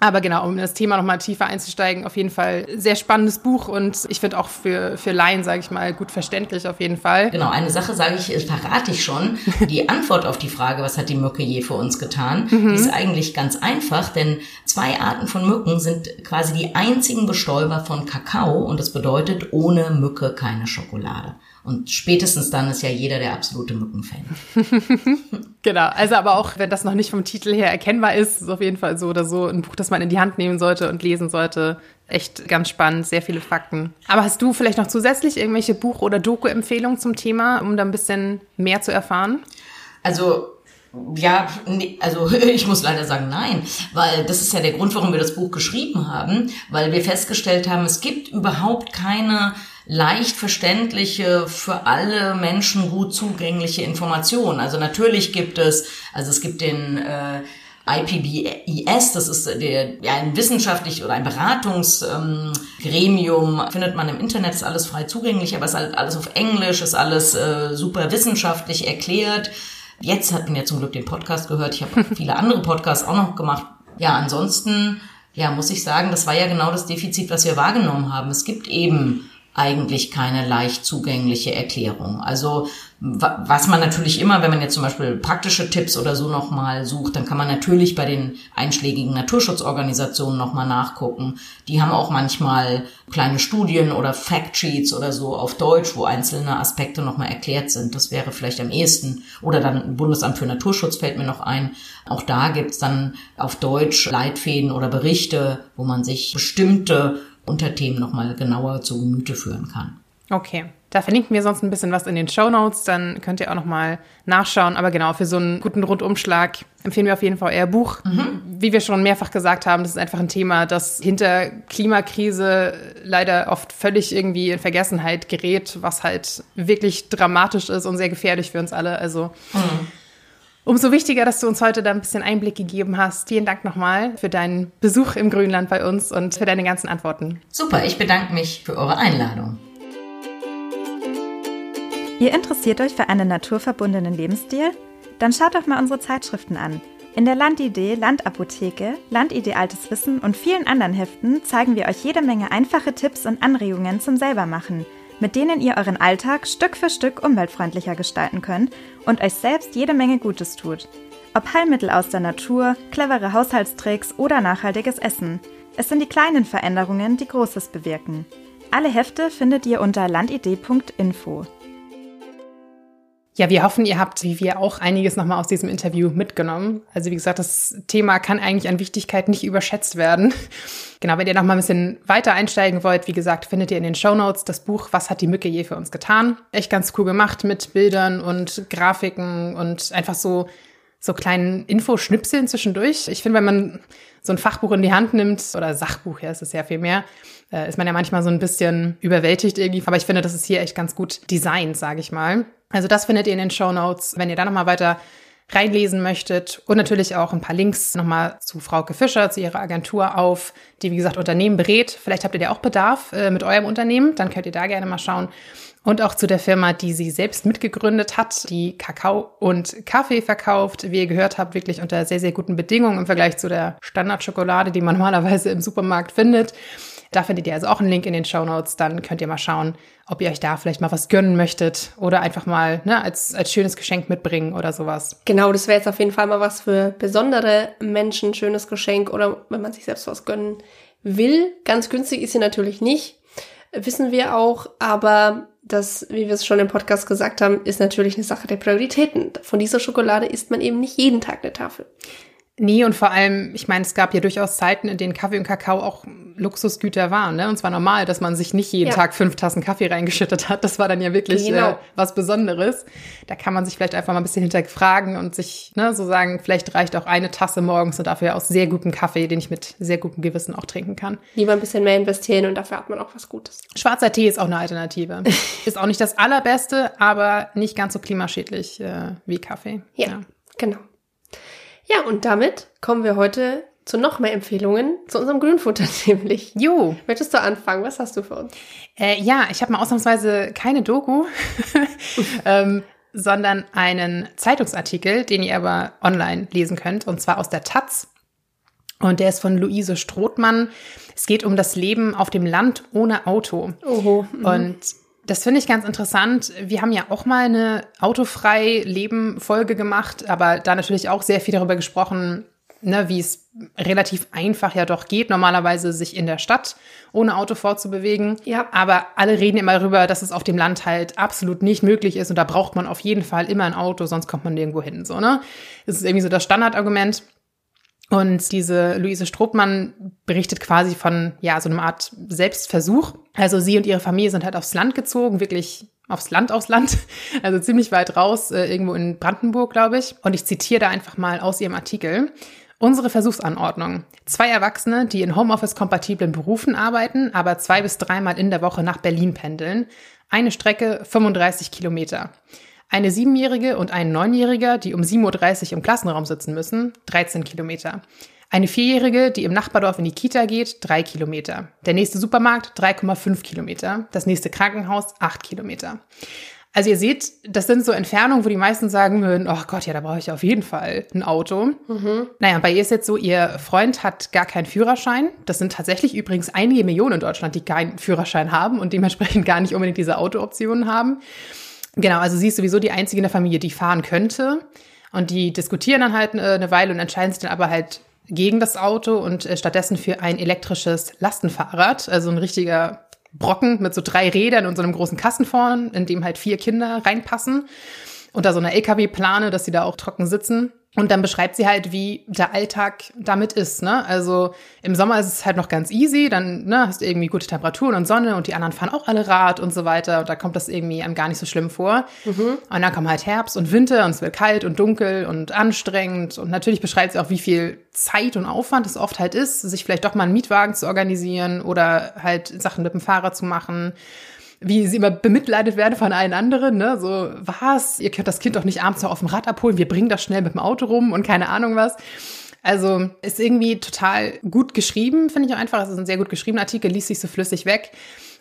Aber genau, um in das Thema nochmal tiefer einzusteigen, auf jeden Fall sehr spannendes Buch und ich finde auch für, für Laien, sage ich mal, gut verständlich auf jeden Fall. Genau, eine Sache sage ich, äh, verrate ich schon. Die Antwort auf die Frage, was hat die Mücke je für uns getan, mhm. ist eigentlich ganz einfach, denn zwei Arten von Mücken sind quasi die einzigen Bestäuber von Kakao und das bedeutet ohne Mücke keine Schokolade. Und spätestens dann ist ja jeder der absolute Mückenfan. genau, also aber auch, wenn das noch nicht vom Titel her erkennbar ist, ist auf jeden Fall so oder so ein Buch, das man in die Hand nehmen sollte und lesen sollte. Echt ganz spannend, sehr viele Fakten. Aber hast du vielleicht noch zusätzlich irgendwelche Buch- oder Doku-Empfehlungen zum Thema, um da ein bisschen mehr zu erfahren? Also ja, nee, also ich muss leider sagen nein, weil das ist ja der Grund, warum wir das Buch geschrieben haben, weil wir festgestellt haben, es gibt überhaupt keine leicht verständliche, für alle Menschen gut zugängliche Informationen. Also natürlich gibt es, also es gibt den äh, IPBES, das ist der, ja, ein wissenschaftlich oder ein Beratungsgremium, ähm, findet man im Internet, ist alles frei zugänglich, aber es ist halt alles auf Englisch, ist alles äh, super wissenschaftlich erklärt. Jetzt hat man ja zum Glück den Podcast gehört, ich habe viele andere Podcasts auch noch gemacht. Ja, ansonsten, ja, muss ich sagen, das war ja genau das Defizit, was wir wahrgenommen haben. Es gibt eben eigentlich keine leicht zugängliche Erklärung. Also was man natürlich immer, wenn man jetzt zum Beispiel praktische Tipps oder so nochmal sucht, dann kann man natürlich bei den einschlägigen Naturschutzorganisationen nochmal nachgucken. Die haben auch manchmal kleine Studien oder Factsheets oder so auf Deutsch, wo einzelne Aspekte nochmal erklärt sind. Das wäre vielleicht am ehesten. Oder dann Bundesamt für Naturschutz fällt mir noch ein. Auch da gibt's dann auf Deutsch Leitfäden oder Berichte, wo man sich bestimmte Unterthemen nochmal genauer zu Gemüte führen kann. Okay, da verlinken wir sonst ein bisschen was in den Show Notes, dann könnt ihr auch nochmal nachschauen. Aber genau, für so einen guten Rundumschlag empfehlen wir auf jeden Fall euer Buch. Mhm. Wie wir schon mehrfach gesagt haben, das ist einfach ein Thema, das hinter Klimakrise leider oft völlig irgendwie in Vergessenheit gerät, was halt wirklich dramatisch ist und sehr gefährlich für uns alle. Also mhm. Umso wichtiger, dass du uns heute da ein bisschen Einblick gegeben hast. Vielen Dank nochmal für deinen Besuch im Grünland bei uns und für deine ganzen Antworten. Super, ich bedanke mich für eure Einladung. Ihr interessiert euch für einen naturverbundenen Lebensstil? Dann schaut doch mal unsere Zeitschriften an. In der Landidee, Landapotheke, Landidee Altes Wissen und vielen anderen Heften zeigen wir euch jede Menge einfache Tipps und Anregungen zum Selbermachen – mit denen ihr euren Alltag Stück für Stück umweltfreundlicher gestalten könnt und euch selbst jede Menge Gutes tut. Ob Heilmittel aus der Natur, clevere Haushaltstricks oder nachhaltiges Essen. Es sind die kleinen Veränderungen, die Großes bewirken. Alle Hefte findet ihr unter landidee.info. Ja, wir hoffen, ihr habt, wie wir auch, einiges nochmal aus diesem Interview mitgenommen. Also wie gesagt, das Thema kann eigentlich an Wichtigkeit nicht überschätzt werden. Genau, wenn ihr nochmal ein bisschen weiter einsteigen wollt, wie gesagt, findet ihr in den Show Notes das Buch Was hat die Mücke je für uns getan? Echt ganz cool gemacht mit Bildern und Grafiken und einfach so, so kleinen Infoschnipseln zwischendurch. Ich finde, wenn man so ein Fachbuch in die Hand nimmt, oder Sachbuch, ja, ist es ja viel mehr, äh, ist man ja manchmal so ein bisschen überwältigt irgendwie. Aber ich finde, das ist hier echt ganz gut designt, sage ich mal. Also das findet ihr in den Show Notes. Wenn ihr da nochmal weiter reinlesen möchtet. Und natürlich auch ein paar Links nochmal zu Frauke Fischer, zu ihrer Agentur auf, die wie gesagt Unternehmen berät. Vielleicht habt ihr ja auch Bedarf äh, mit eurem Unternehmen, dann könnt ihr da gerne mal schauen. Und auch zu der Firma, die sie selbst mitgegründet hat, die Kakao und Kaffee verkauft. Wie ihr gehört habt, wirklich unter sehr, sehr guten Bedingungen im Vergleich zu der Standardschokolade, die man normalerweise im Supermarkt findet. Da findet ihr also auch einen Link in den Show Notes. Dann könnt ihr mal schauen, ob ihr euch da vielleicht mal was gönnen möchtet oder einfach mal ne, als, als schönes Geschenk mitbringen oder sowas. Genau, das wäre jetzt auf jeden Fall mal was für besondere Menschen, schönes Geschenk oder wenn man sich selbst was gönnen will. Ganz günstig ist sie natürlich nicht, wissen wir auch, aber das, wie wir es schon im Podcast gesagt haben, ist natürlich eine Sache der Prioritäten. Von dieser Schokolade isst man eben nicht jeden Tag eine Tafel. Nee, und vor allem, ich meine, es gab ja durchaus Zeiten, in denen Kaffee und Kakao auch Luxusgüter waren. Ne? Und zwar normal, dass man sich nicht jeden ja. Tag fünf Tassen Kaffee reingeschüttet hat. Das war dann ja wirklich genau. äh, was Besonderes. Da kann man sich vielleicht einfach mal ein bisschen hinterfragen und sich ne, so sagen, vielleicht reicht auch eine Tasse morgens und dafür auch sehr guten Kaffee, den ich mit sehr gutem Gewissen auch trinken kann. Lieber ein bisschen mehr investieren und dafür hat man auch was Gutes. Schwarzer Tee ist auch eine Alternative. ist auch nicht das allerbeste, aber nicht ganz so klimaschädlich äh, wie Kaffee. ja. ja. genau. Ja, und damit kommen wir heute zu noch mehr Empfehlungen zu unserem Grünfutter nämlich. Jo. Möchtest du anfangen? Was hast du für uns? Äh, ja, ich habe mal ausnahmsweise keine Doku, ähm, sondern einen Zeitungsartikel, den ihr aber online lesen könnt, und zwar aus der Taz. Und der ist von Luise Strothmann. Es geht um das Leben auf dem Land ohne Auto. Oho. Mhm. Und das finde ich ganz interessant. Wir haben ja auch mal eine autofrei Leben Folge gemacht, aber da natürlich auch sehr viel darüber gesprochen, ne, wie es relativ einfach ja doch geht, normalerweise sich in der Stadt ohne Auto fortzubewegen. Ja. Aber alle reden immer darüber, dass es auf dem Land halt absolut nicht möglich ist und da braucht man auf jeden Fall immer ein Auto, sonst kommt man nirgendwo hin. So, ne? Das ist irgendwie so das Standardargument. Und diese Luise Strohmann berichtet quasi von, ja, so einer Art Selbstversuch. Also sie und ihre Familie sind halt aufs Land gezogen, wirklich aufs Land, aufs Land, also ziemlich weit raus, äh, irgendwo in Brandenburg, glaube ich. Und ich zitiere da einfach mal aus ihrem Artikel. Unsere Versuchsanordnung. Zwei Erwachsene, die in Homeoffice-kompatiblen Berufen arbeiten, aber zwei bis dreimal in der Woche nach Berlin pendeln. Eine Strecke 35 Kilometer. Eine Siebenjährige und ein Neunjähriger, die um 7.30 Uhr im Klassenraum sitzen müssen, 13 Kilometer. Eine Vierjährige, die im Nachbardorf in die Kita geht, drei Kilometer. Der nächste Supermarkt, 3,5 Kilometer. Das nächste Krankenhaus, acht Kilometer. Also ihr seht, das sind so Entfernungen, wo die meisten sagen würden, oh Gott, ja, da brauche ich auf jeden Fall ein Auto. Mhm. Naja, bei ihr ist jetzt so, ihr Freund hat gar keinen Führerschein. Das sind tatsächlich übrigens einige Millionen in Deutschland, die keinen Führerschein haben und dementsprechend gar nicht unbedingt diese Autooptionen haben. Genau, also sie ist sowieso die einzige in der Familie, die fahren könnte. Und die diskutieren dann halt äh, eine Weile und entscheiden sich dann aber halt gegen das Auto und äh, stattdessen für ein elektrisches Lastenfahrrad, also ein richtiger Brocken mit so drei Rädern und so einem großen Kasten vorn, in dem halt vier Kinder reinpassen. Da so eine LKW-Plane, dass sie da auch trocken sitzen. Und dann beschreibt sie halt, wie der Alltag damit ist. Ne? Also im Sommer ist es halt noch ganz easy, dann ne, hast du irgendwie gute Temperaturen und Sonne und die anderen fahren auch alle Rad und so weiter. Und da kommt das irgendwie einem gar nicht so schlimm vor. Mhm. Und dann kommen halt Herbst und Winter und es wird kalt und dunkel und anstrengend. Und natürlich beschreibt sie auch, wie viel Zeit und Aufwand es oft halt ist, sich vielleicht doch mal einen Mietwagen zu organisieren oder halt Sachen mit dem Fahrrad zu machen wie sie immer bemitleidet werden von allen anderen, ne? So, was? Ihr könnt das Kind doch nicht abends noch auf dem Rad abholen, wir bringen das schnell mit dem Auto rum und keine Ahnung was. Also ist irgendwie total gut geschrieben, finde ich auch einfach. Es ist ein sehr gut geschriebener Artikel, liest sich so flüssig weg.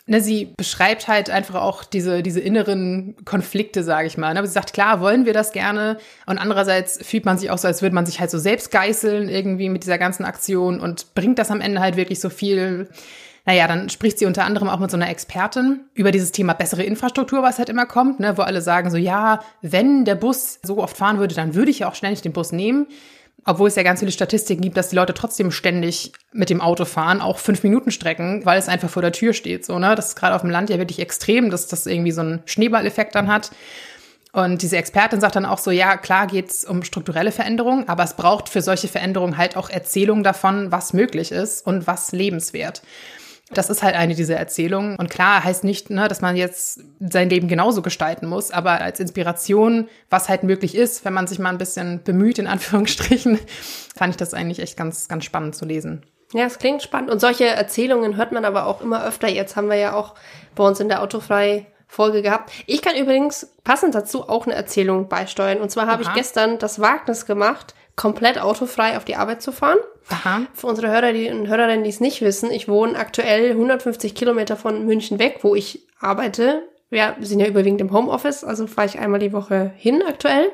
Ne, sie beschreibt halt einfach auch diese, diese inneren Konflikte, sage ich mal. Ne? Aber sie sagt, klar, wollen wir das gerne. Und andererseits fühlt man sich auch so, als würde man sich halt so selbst geißeln irgendwie mit dieser ganzen Aktion und bringt das am Ende halt wirklich so viel naja, dann spricht sie unter anderem auch mit so einer Expertin über dieses Thema bessere Infrastruktur, was halt immer kommt, ne, wo alle sagen so, ja, wenn der Bus so oft fahren würde, dann würde ich ja auch ständig den Bus nehmen. Obwohl es ja ganz viele Statistiken gibt, dass die Leute trotzdem ständig mit dem Auto fahren, auch fünf Minuten Strecken, weil es einfach vor der Tür steht. So, ne? Das ist gerade auf dem Land ja wirklich extrem, dass das irgendwie so einen Schneeballeffekt dann hat. Und diese Expertin sagt dann auch so, ja, klar geht's um strukturelle Veränderungen, aber es braucht für solche Veränderungen halt auch Erzählungen davon, was möglich ist und was lebenswert. Das ist halt eine dieser Erzählungen. Und klar heißt nicht, ne, dass man jetzt sein Leben genauso gestalten muss, aber als Inspiration, was halt möglich ist, wenn man sich mal ein bisschen bemüht, in Anführungsstrichen, fand ich das eigentlich echt ganz, ganz spannend zu lesen. Ja, es klingt spannend. Und solche Erzählungen hört man aber auch immer öfter. Jetzt haben wir ja auch bei uns in der Autofrei Folge gehabt. Ich kann übrigens passend dazu auch eine Erzählung beisteuern. Und zwar habe ich gestern das Wagnis gemacht, komplett autofrei auf die Arbeit zu fahren. Aha. Für unsere Hörer die, und Hörerinnen, die es nicht wissen, ich wohne aktuell 150 Kilometer von München weg, wo ich arbeite. Wir sind ja überwiegend im Homeoffice, also fahre ich einmal die Woche hin aktuell.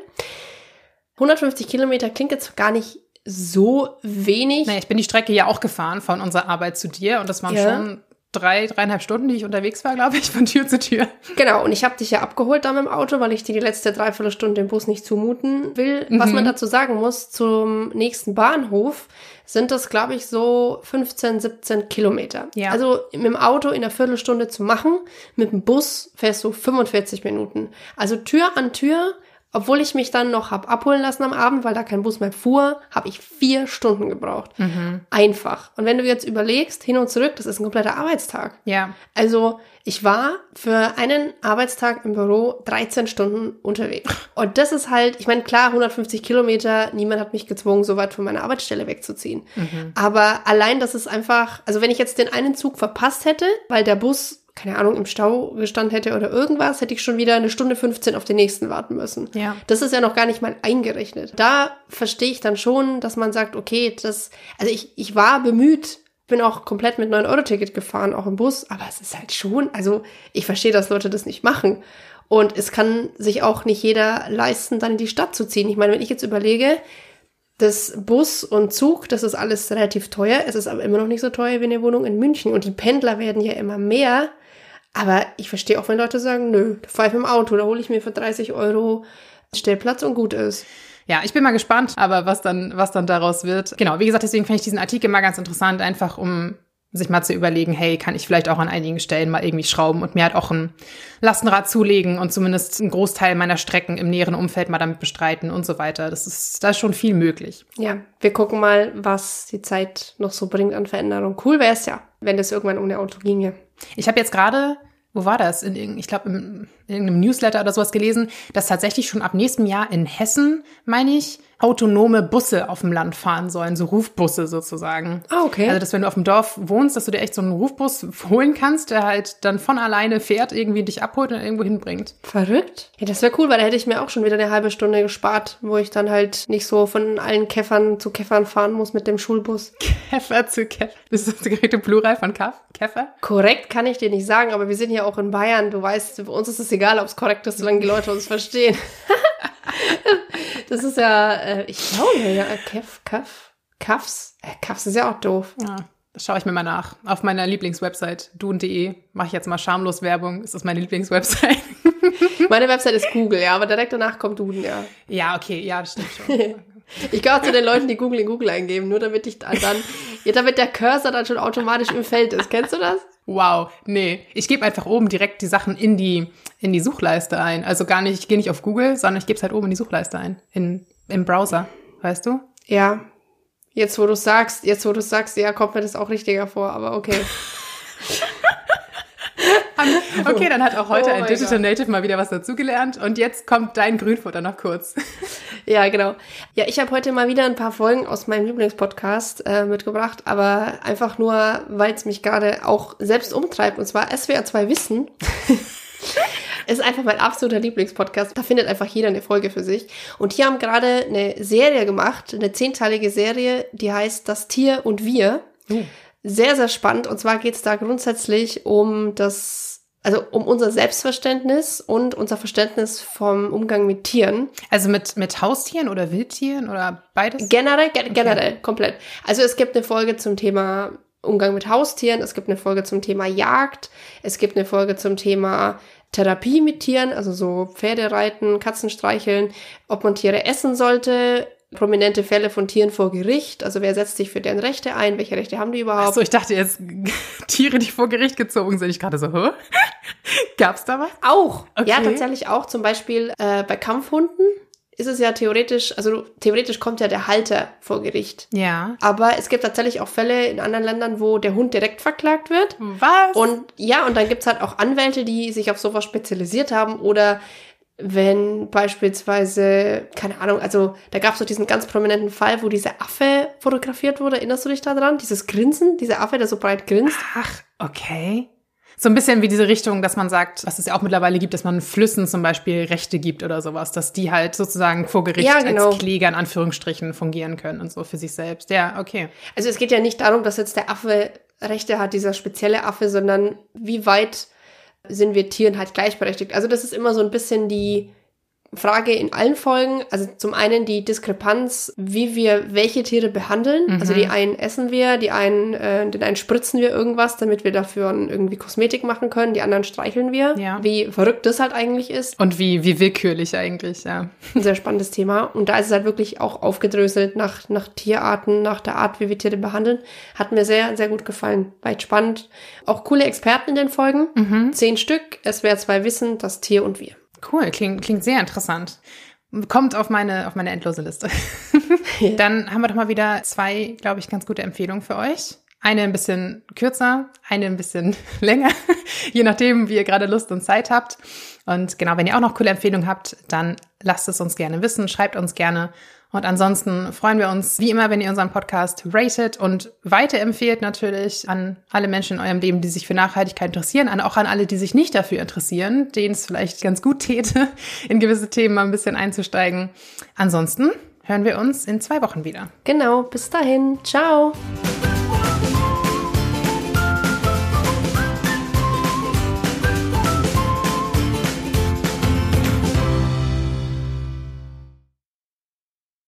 150 Kilometer klingt jetzt gar nicht so wenig. Naja, ich bin die Strecke ja auch gefahren von unserer Arbeit zu dir und das waren Ja. schon drei, dreieinhalb Stunden, die ich unterwegs war, glaube ich, von Tür zu Tür. Genau, und ich habe dich ja abgeholt da mit dem Auto, weil ich dir die letzte Dreiviertelstunde im Bus nicht zumuten will. Was man dazu sagen muss, zum nächsten Bahnhof sind das, glaube ich, so 15, 17 Kilometer. Ja. Also mit dem Auto in einer Viertelstunde zu machen, mit dem Bus fährst du 45 Minuten. Also Tür an Tür, obwohl ich mich dann noch hab abholen lassen am Abend, weil da kein Bus mehr fuhr, habe ich vier Stunden gebraucht. Einfach. Und wenn du jetzt überlegst, hin und zurück, das ist ein kompletter Arbeitstag. Ja. Also ich war für einen Arbeitstag im Büro 13 Stunden unterwegs. Und das ist halt, ich meine, klar, 150 Kilometer, niemand hat mich gezwungen, so weit von meiner Arbeitsstelle wegzuziehen. Aber allein, das ist einfach, also wenn ich jetzt den einen Zug verpasst hätte, weil der Bus, keine Ahnung, im Stau gestanden hätte oder irgendwas, hätte ich schon wieder eine Stunde 15 auf den nächsten warten müssen. Ja. Das ist ja noch gar nicht mal eingerechnet. Da verstehe ich dann schon, dass man sagt, okay, das, also ich, ich war bemüht, bin auch komplett mit 9-Euro-Ticket gefahren, auch im Bus, aber es ist halt schon, also ich verstehe, dass Leute das nicht machen. Und es kann sich auch nicht jeder leisten, dann in die Stadt zu ziehen. Ich meine, wenn ich jetzt überlege, das Bus und Zug, das ist alles relativ teuer. Es ist aber immer noch nicht so teuer wie eine Wohnung in München. Und die Pendler werden ja immer mehr. Aber ich verstehe auch, wenn Leute sagen, nö, da fahre ich mit dem Auto, da hole ich mir für 30 Euro Stellplatz und gut ist. Ja, ich bin mal gespannt, aber was dann, was dann daraus wird. Genau, wie gesagt, deswegen fand ich diesen Artikel mal ganz interessant, einfach um sich mal zu überlegen, hey, kann ich vielleicht auch an einigen Stellen mal irgendwie schrauben und mir halt auch ein Lastenrad zulegen und zumindest einen Großteil meiner Strecken im näheren Umfeld mal damit bestreiten und so weiter. Das ist, da ist schon viel möglich. Ja, wir gucken mal, was die Zeit noch so bringt an Veränderung. Cool wäre es ja, wenn das irgendwann ohne Auto ginge. Ich habe jetzt gerade, wo war das? In, ich glaube, in irgendeinem Newsletter oder sowas gelesen, dass tatsächlich schon ab nächstem Jahr in Hessen, meine ich, autonome Busse auf dem Land fahren sollen, so Rufbusse sozusagen. Ah, okay. Also, dass wenn du auf dem Dorf wohnst, dass du dir echt so einen Rufbus holen kannst, der halt dann von alleine fährt, irgendwie dich abholt und irgendwo hinbringt. Verrückt. Ja, das wäre cool, weil da hätte ich mir auch schon wieder eine halbe Stunde gespart, wo ich dann halt nicht so von allen Käffern zu Käffern fahren muss mit dem Schulbus. Käfer zu Käfer. Das ist das direkte Plural von Kaff, Käfer. Korrekt kann ich dir nicht sagen, aber wir sind ja auch in Bayern. Du weißt, für uns ist es egal, ob es korrekt ist, solange die Leute uns verstehen. das ist ja, äh, ich glaube, ja, Keff, Kaff, Kaffs. Äh, Kaffs ist ja auch doof. Ja, das schaue ich mir mal nach. Auf meiner Lieblingswebsite, duun.de, mache ich jetzt mal schamlos Werbung. Das ist meine Lieblingswebsite. Meine Website ist Google, ja, aber direkt danach kommt Duden, ja. ja, okay, ja, das stimmt schon. Ich gehöre zu den Leuten, die Google in Google eingeben, nur damit ich dann, dann ja, damit der Cursor dann schon automatisch im Feld ist. Kennst du das? Wow, nee. Ich gebe einfach oben direkt die Sachen in die, in die Suchleiste ein. Also gar nicht, ich gehe nicht auf Google, sondern ich gebe es halt oben in die Suchleiste ein. In, Im Browser, weißt du? Ja. Jetzt, wo du sagst, jetzt, wo du sagst, ja, kommt mir das auch richtiger vor, aber okay. Okay, dann hat auch heute Oh ein Digital Gott. Native mal wieder was dazugelernt. Und jetzt kommt dein Grünfutter noch kurz. Ja, genau. Ja, ich habe heute mal wieder ein paar Folgen aus meinem Lieblingspodcast äh, mitgebracht, aber einfach nur, weil es mich gerade auch selbst umtreibt. Und zwar SWR 2 Wissen. ist einfach mein absoluter Lieblingspodcast. Da findet einfach jeder eine Folge für sich. Und die haben gerade eine Serie gemacht, eine zehnteilige Serie, die heißt Das Tier und Wir. Sehr, sehr spannend. Und zwar geht es da grundsätzlich um das, also um unser Selbstverständnis und unser Verständnis vom Umgang mit Tieren. Also mit, mit Haustieren oder Wildtieren oder beides? Generell, ge generell, komplett. Also es gibt eine Folge zum Thema Umgang mit Haustieren, es gibt eine Folge zum Thema Jagd, es gibt eine Folge zum Thema Therapie mit Tieren, also so Pferde reiten, Katzen streicheln, ob man Tiere essen sollte, prominente Fälle von Tieren vor Gericht, also wer setzt sich für deren Rechte ein, welche Rechte haben die überhaupt? Achso, ich dachte jetzt Tiere, die vor Gericht gezogen sind. Ich gerade so, hä? Gab's da was? Auch. Okay. Ja, tatsächlich auch. Zum Beispiel äh, bei Kampfhunden ist es ja theoretisch, also theoretisch kommt ja der Halter vor Gericht. Ja. Aber es gibt tatsächlich auch Fälle in anderen Ländern, wo der Hund direkt verklagt wird. Was? Und ja, und dann gibt's halt auch Anwälte, die sich auf sowas spezialisiert haben oder wenn beispielsweise, keine Ahnung, also da gab's doch diesen ganz prominenten Fall, wo dieser Affe fotografiert wurde. Erinnerst du dich daran? Dieses Grinsen, dieser Affe, der so breit grinst. Ach, okay. So ein bisschen wie diese Richtung, dass man sagt, was es ja auch mittlerweile gibt, dass man Flüssen zum Beispiel Rechte gibt oder sowas, dass die halt sozusagen vor Gericht ja, genau. als Kläger in Anführungsstrichen fungieren können und so für sich selbst. Ja, okay. Also es geht ja nicht darum, dass jetzt der Affe Rechte hat, dieser spezielle Affe, sondern wie weit sind wir Tieren halt gleichberechtigt. Also das ist immer so ein bisschen die Frage in allen Folgen. Also zum einen die Diskrepanz, wie wir welche Tiere behandeln. Mhm. Also die einen essen wir, die einen, äh, den einen spritzen wir irgendwas, damit wir dafür irgendwie Kosmetik machen können, die anderen streicheln wir. Ja. Wie verrückt das halt eigentlich ist. Und wie, wie willkürlich eigentlich, ja. Ein sehr spannendes Thema. Und da ist es halt wirklich auch aufgedröselt nach, nach Tierarten, nach der Art, wie wir Tiere behandeln. Hat mir sehr, sehr gut gefallen. Weit spannend. Auch coole Experten in den Folgen. Mhm. Zehn Stück. Es wäre zwei Wissen, das Tier und wir. Cool, klingt, klingt sehr interessant. Kommt auf meine, auf meine endlose Liste. Dann haben wir doch mal wieder zwei, glaube ich, ganz gute Empfehlungen für euch. Eine ein bisschen kürzer, eine ein bisschen länger, je nachdem, wie ihr gerade Lust und Zeit habt. Und genau, wenn ihr auch noch coole Empfehlungen habt, dann lasst es uns gerne wissen, schreibt uns gerne und ansonsten freuen wir uns wie immer, wenn ihr unseren Podcast ratet und weiterempfehlt natürlich an alle Menschen in eurem Leben, die sich für Nachhaltigkeit interessieren, an auch an alle, die sich nicht dafür interessieren, denen es vielleicht ganz gut täte, in gewisse Themen mal ein bisschen einzusteigen. Ansonsten hören wir uns in zwei Wochen wieder. Genau, bis dahin. Ciao.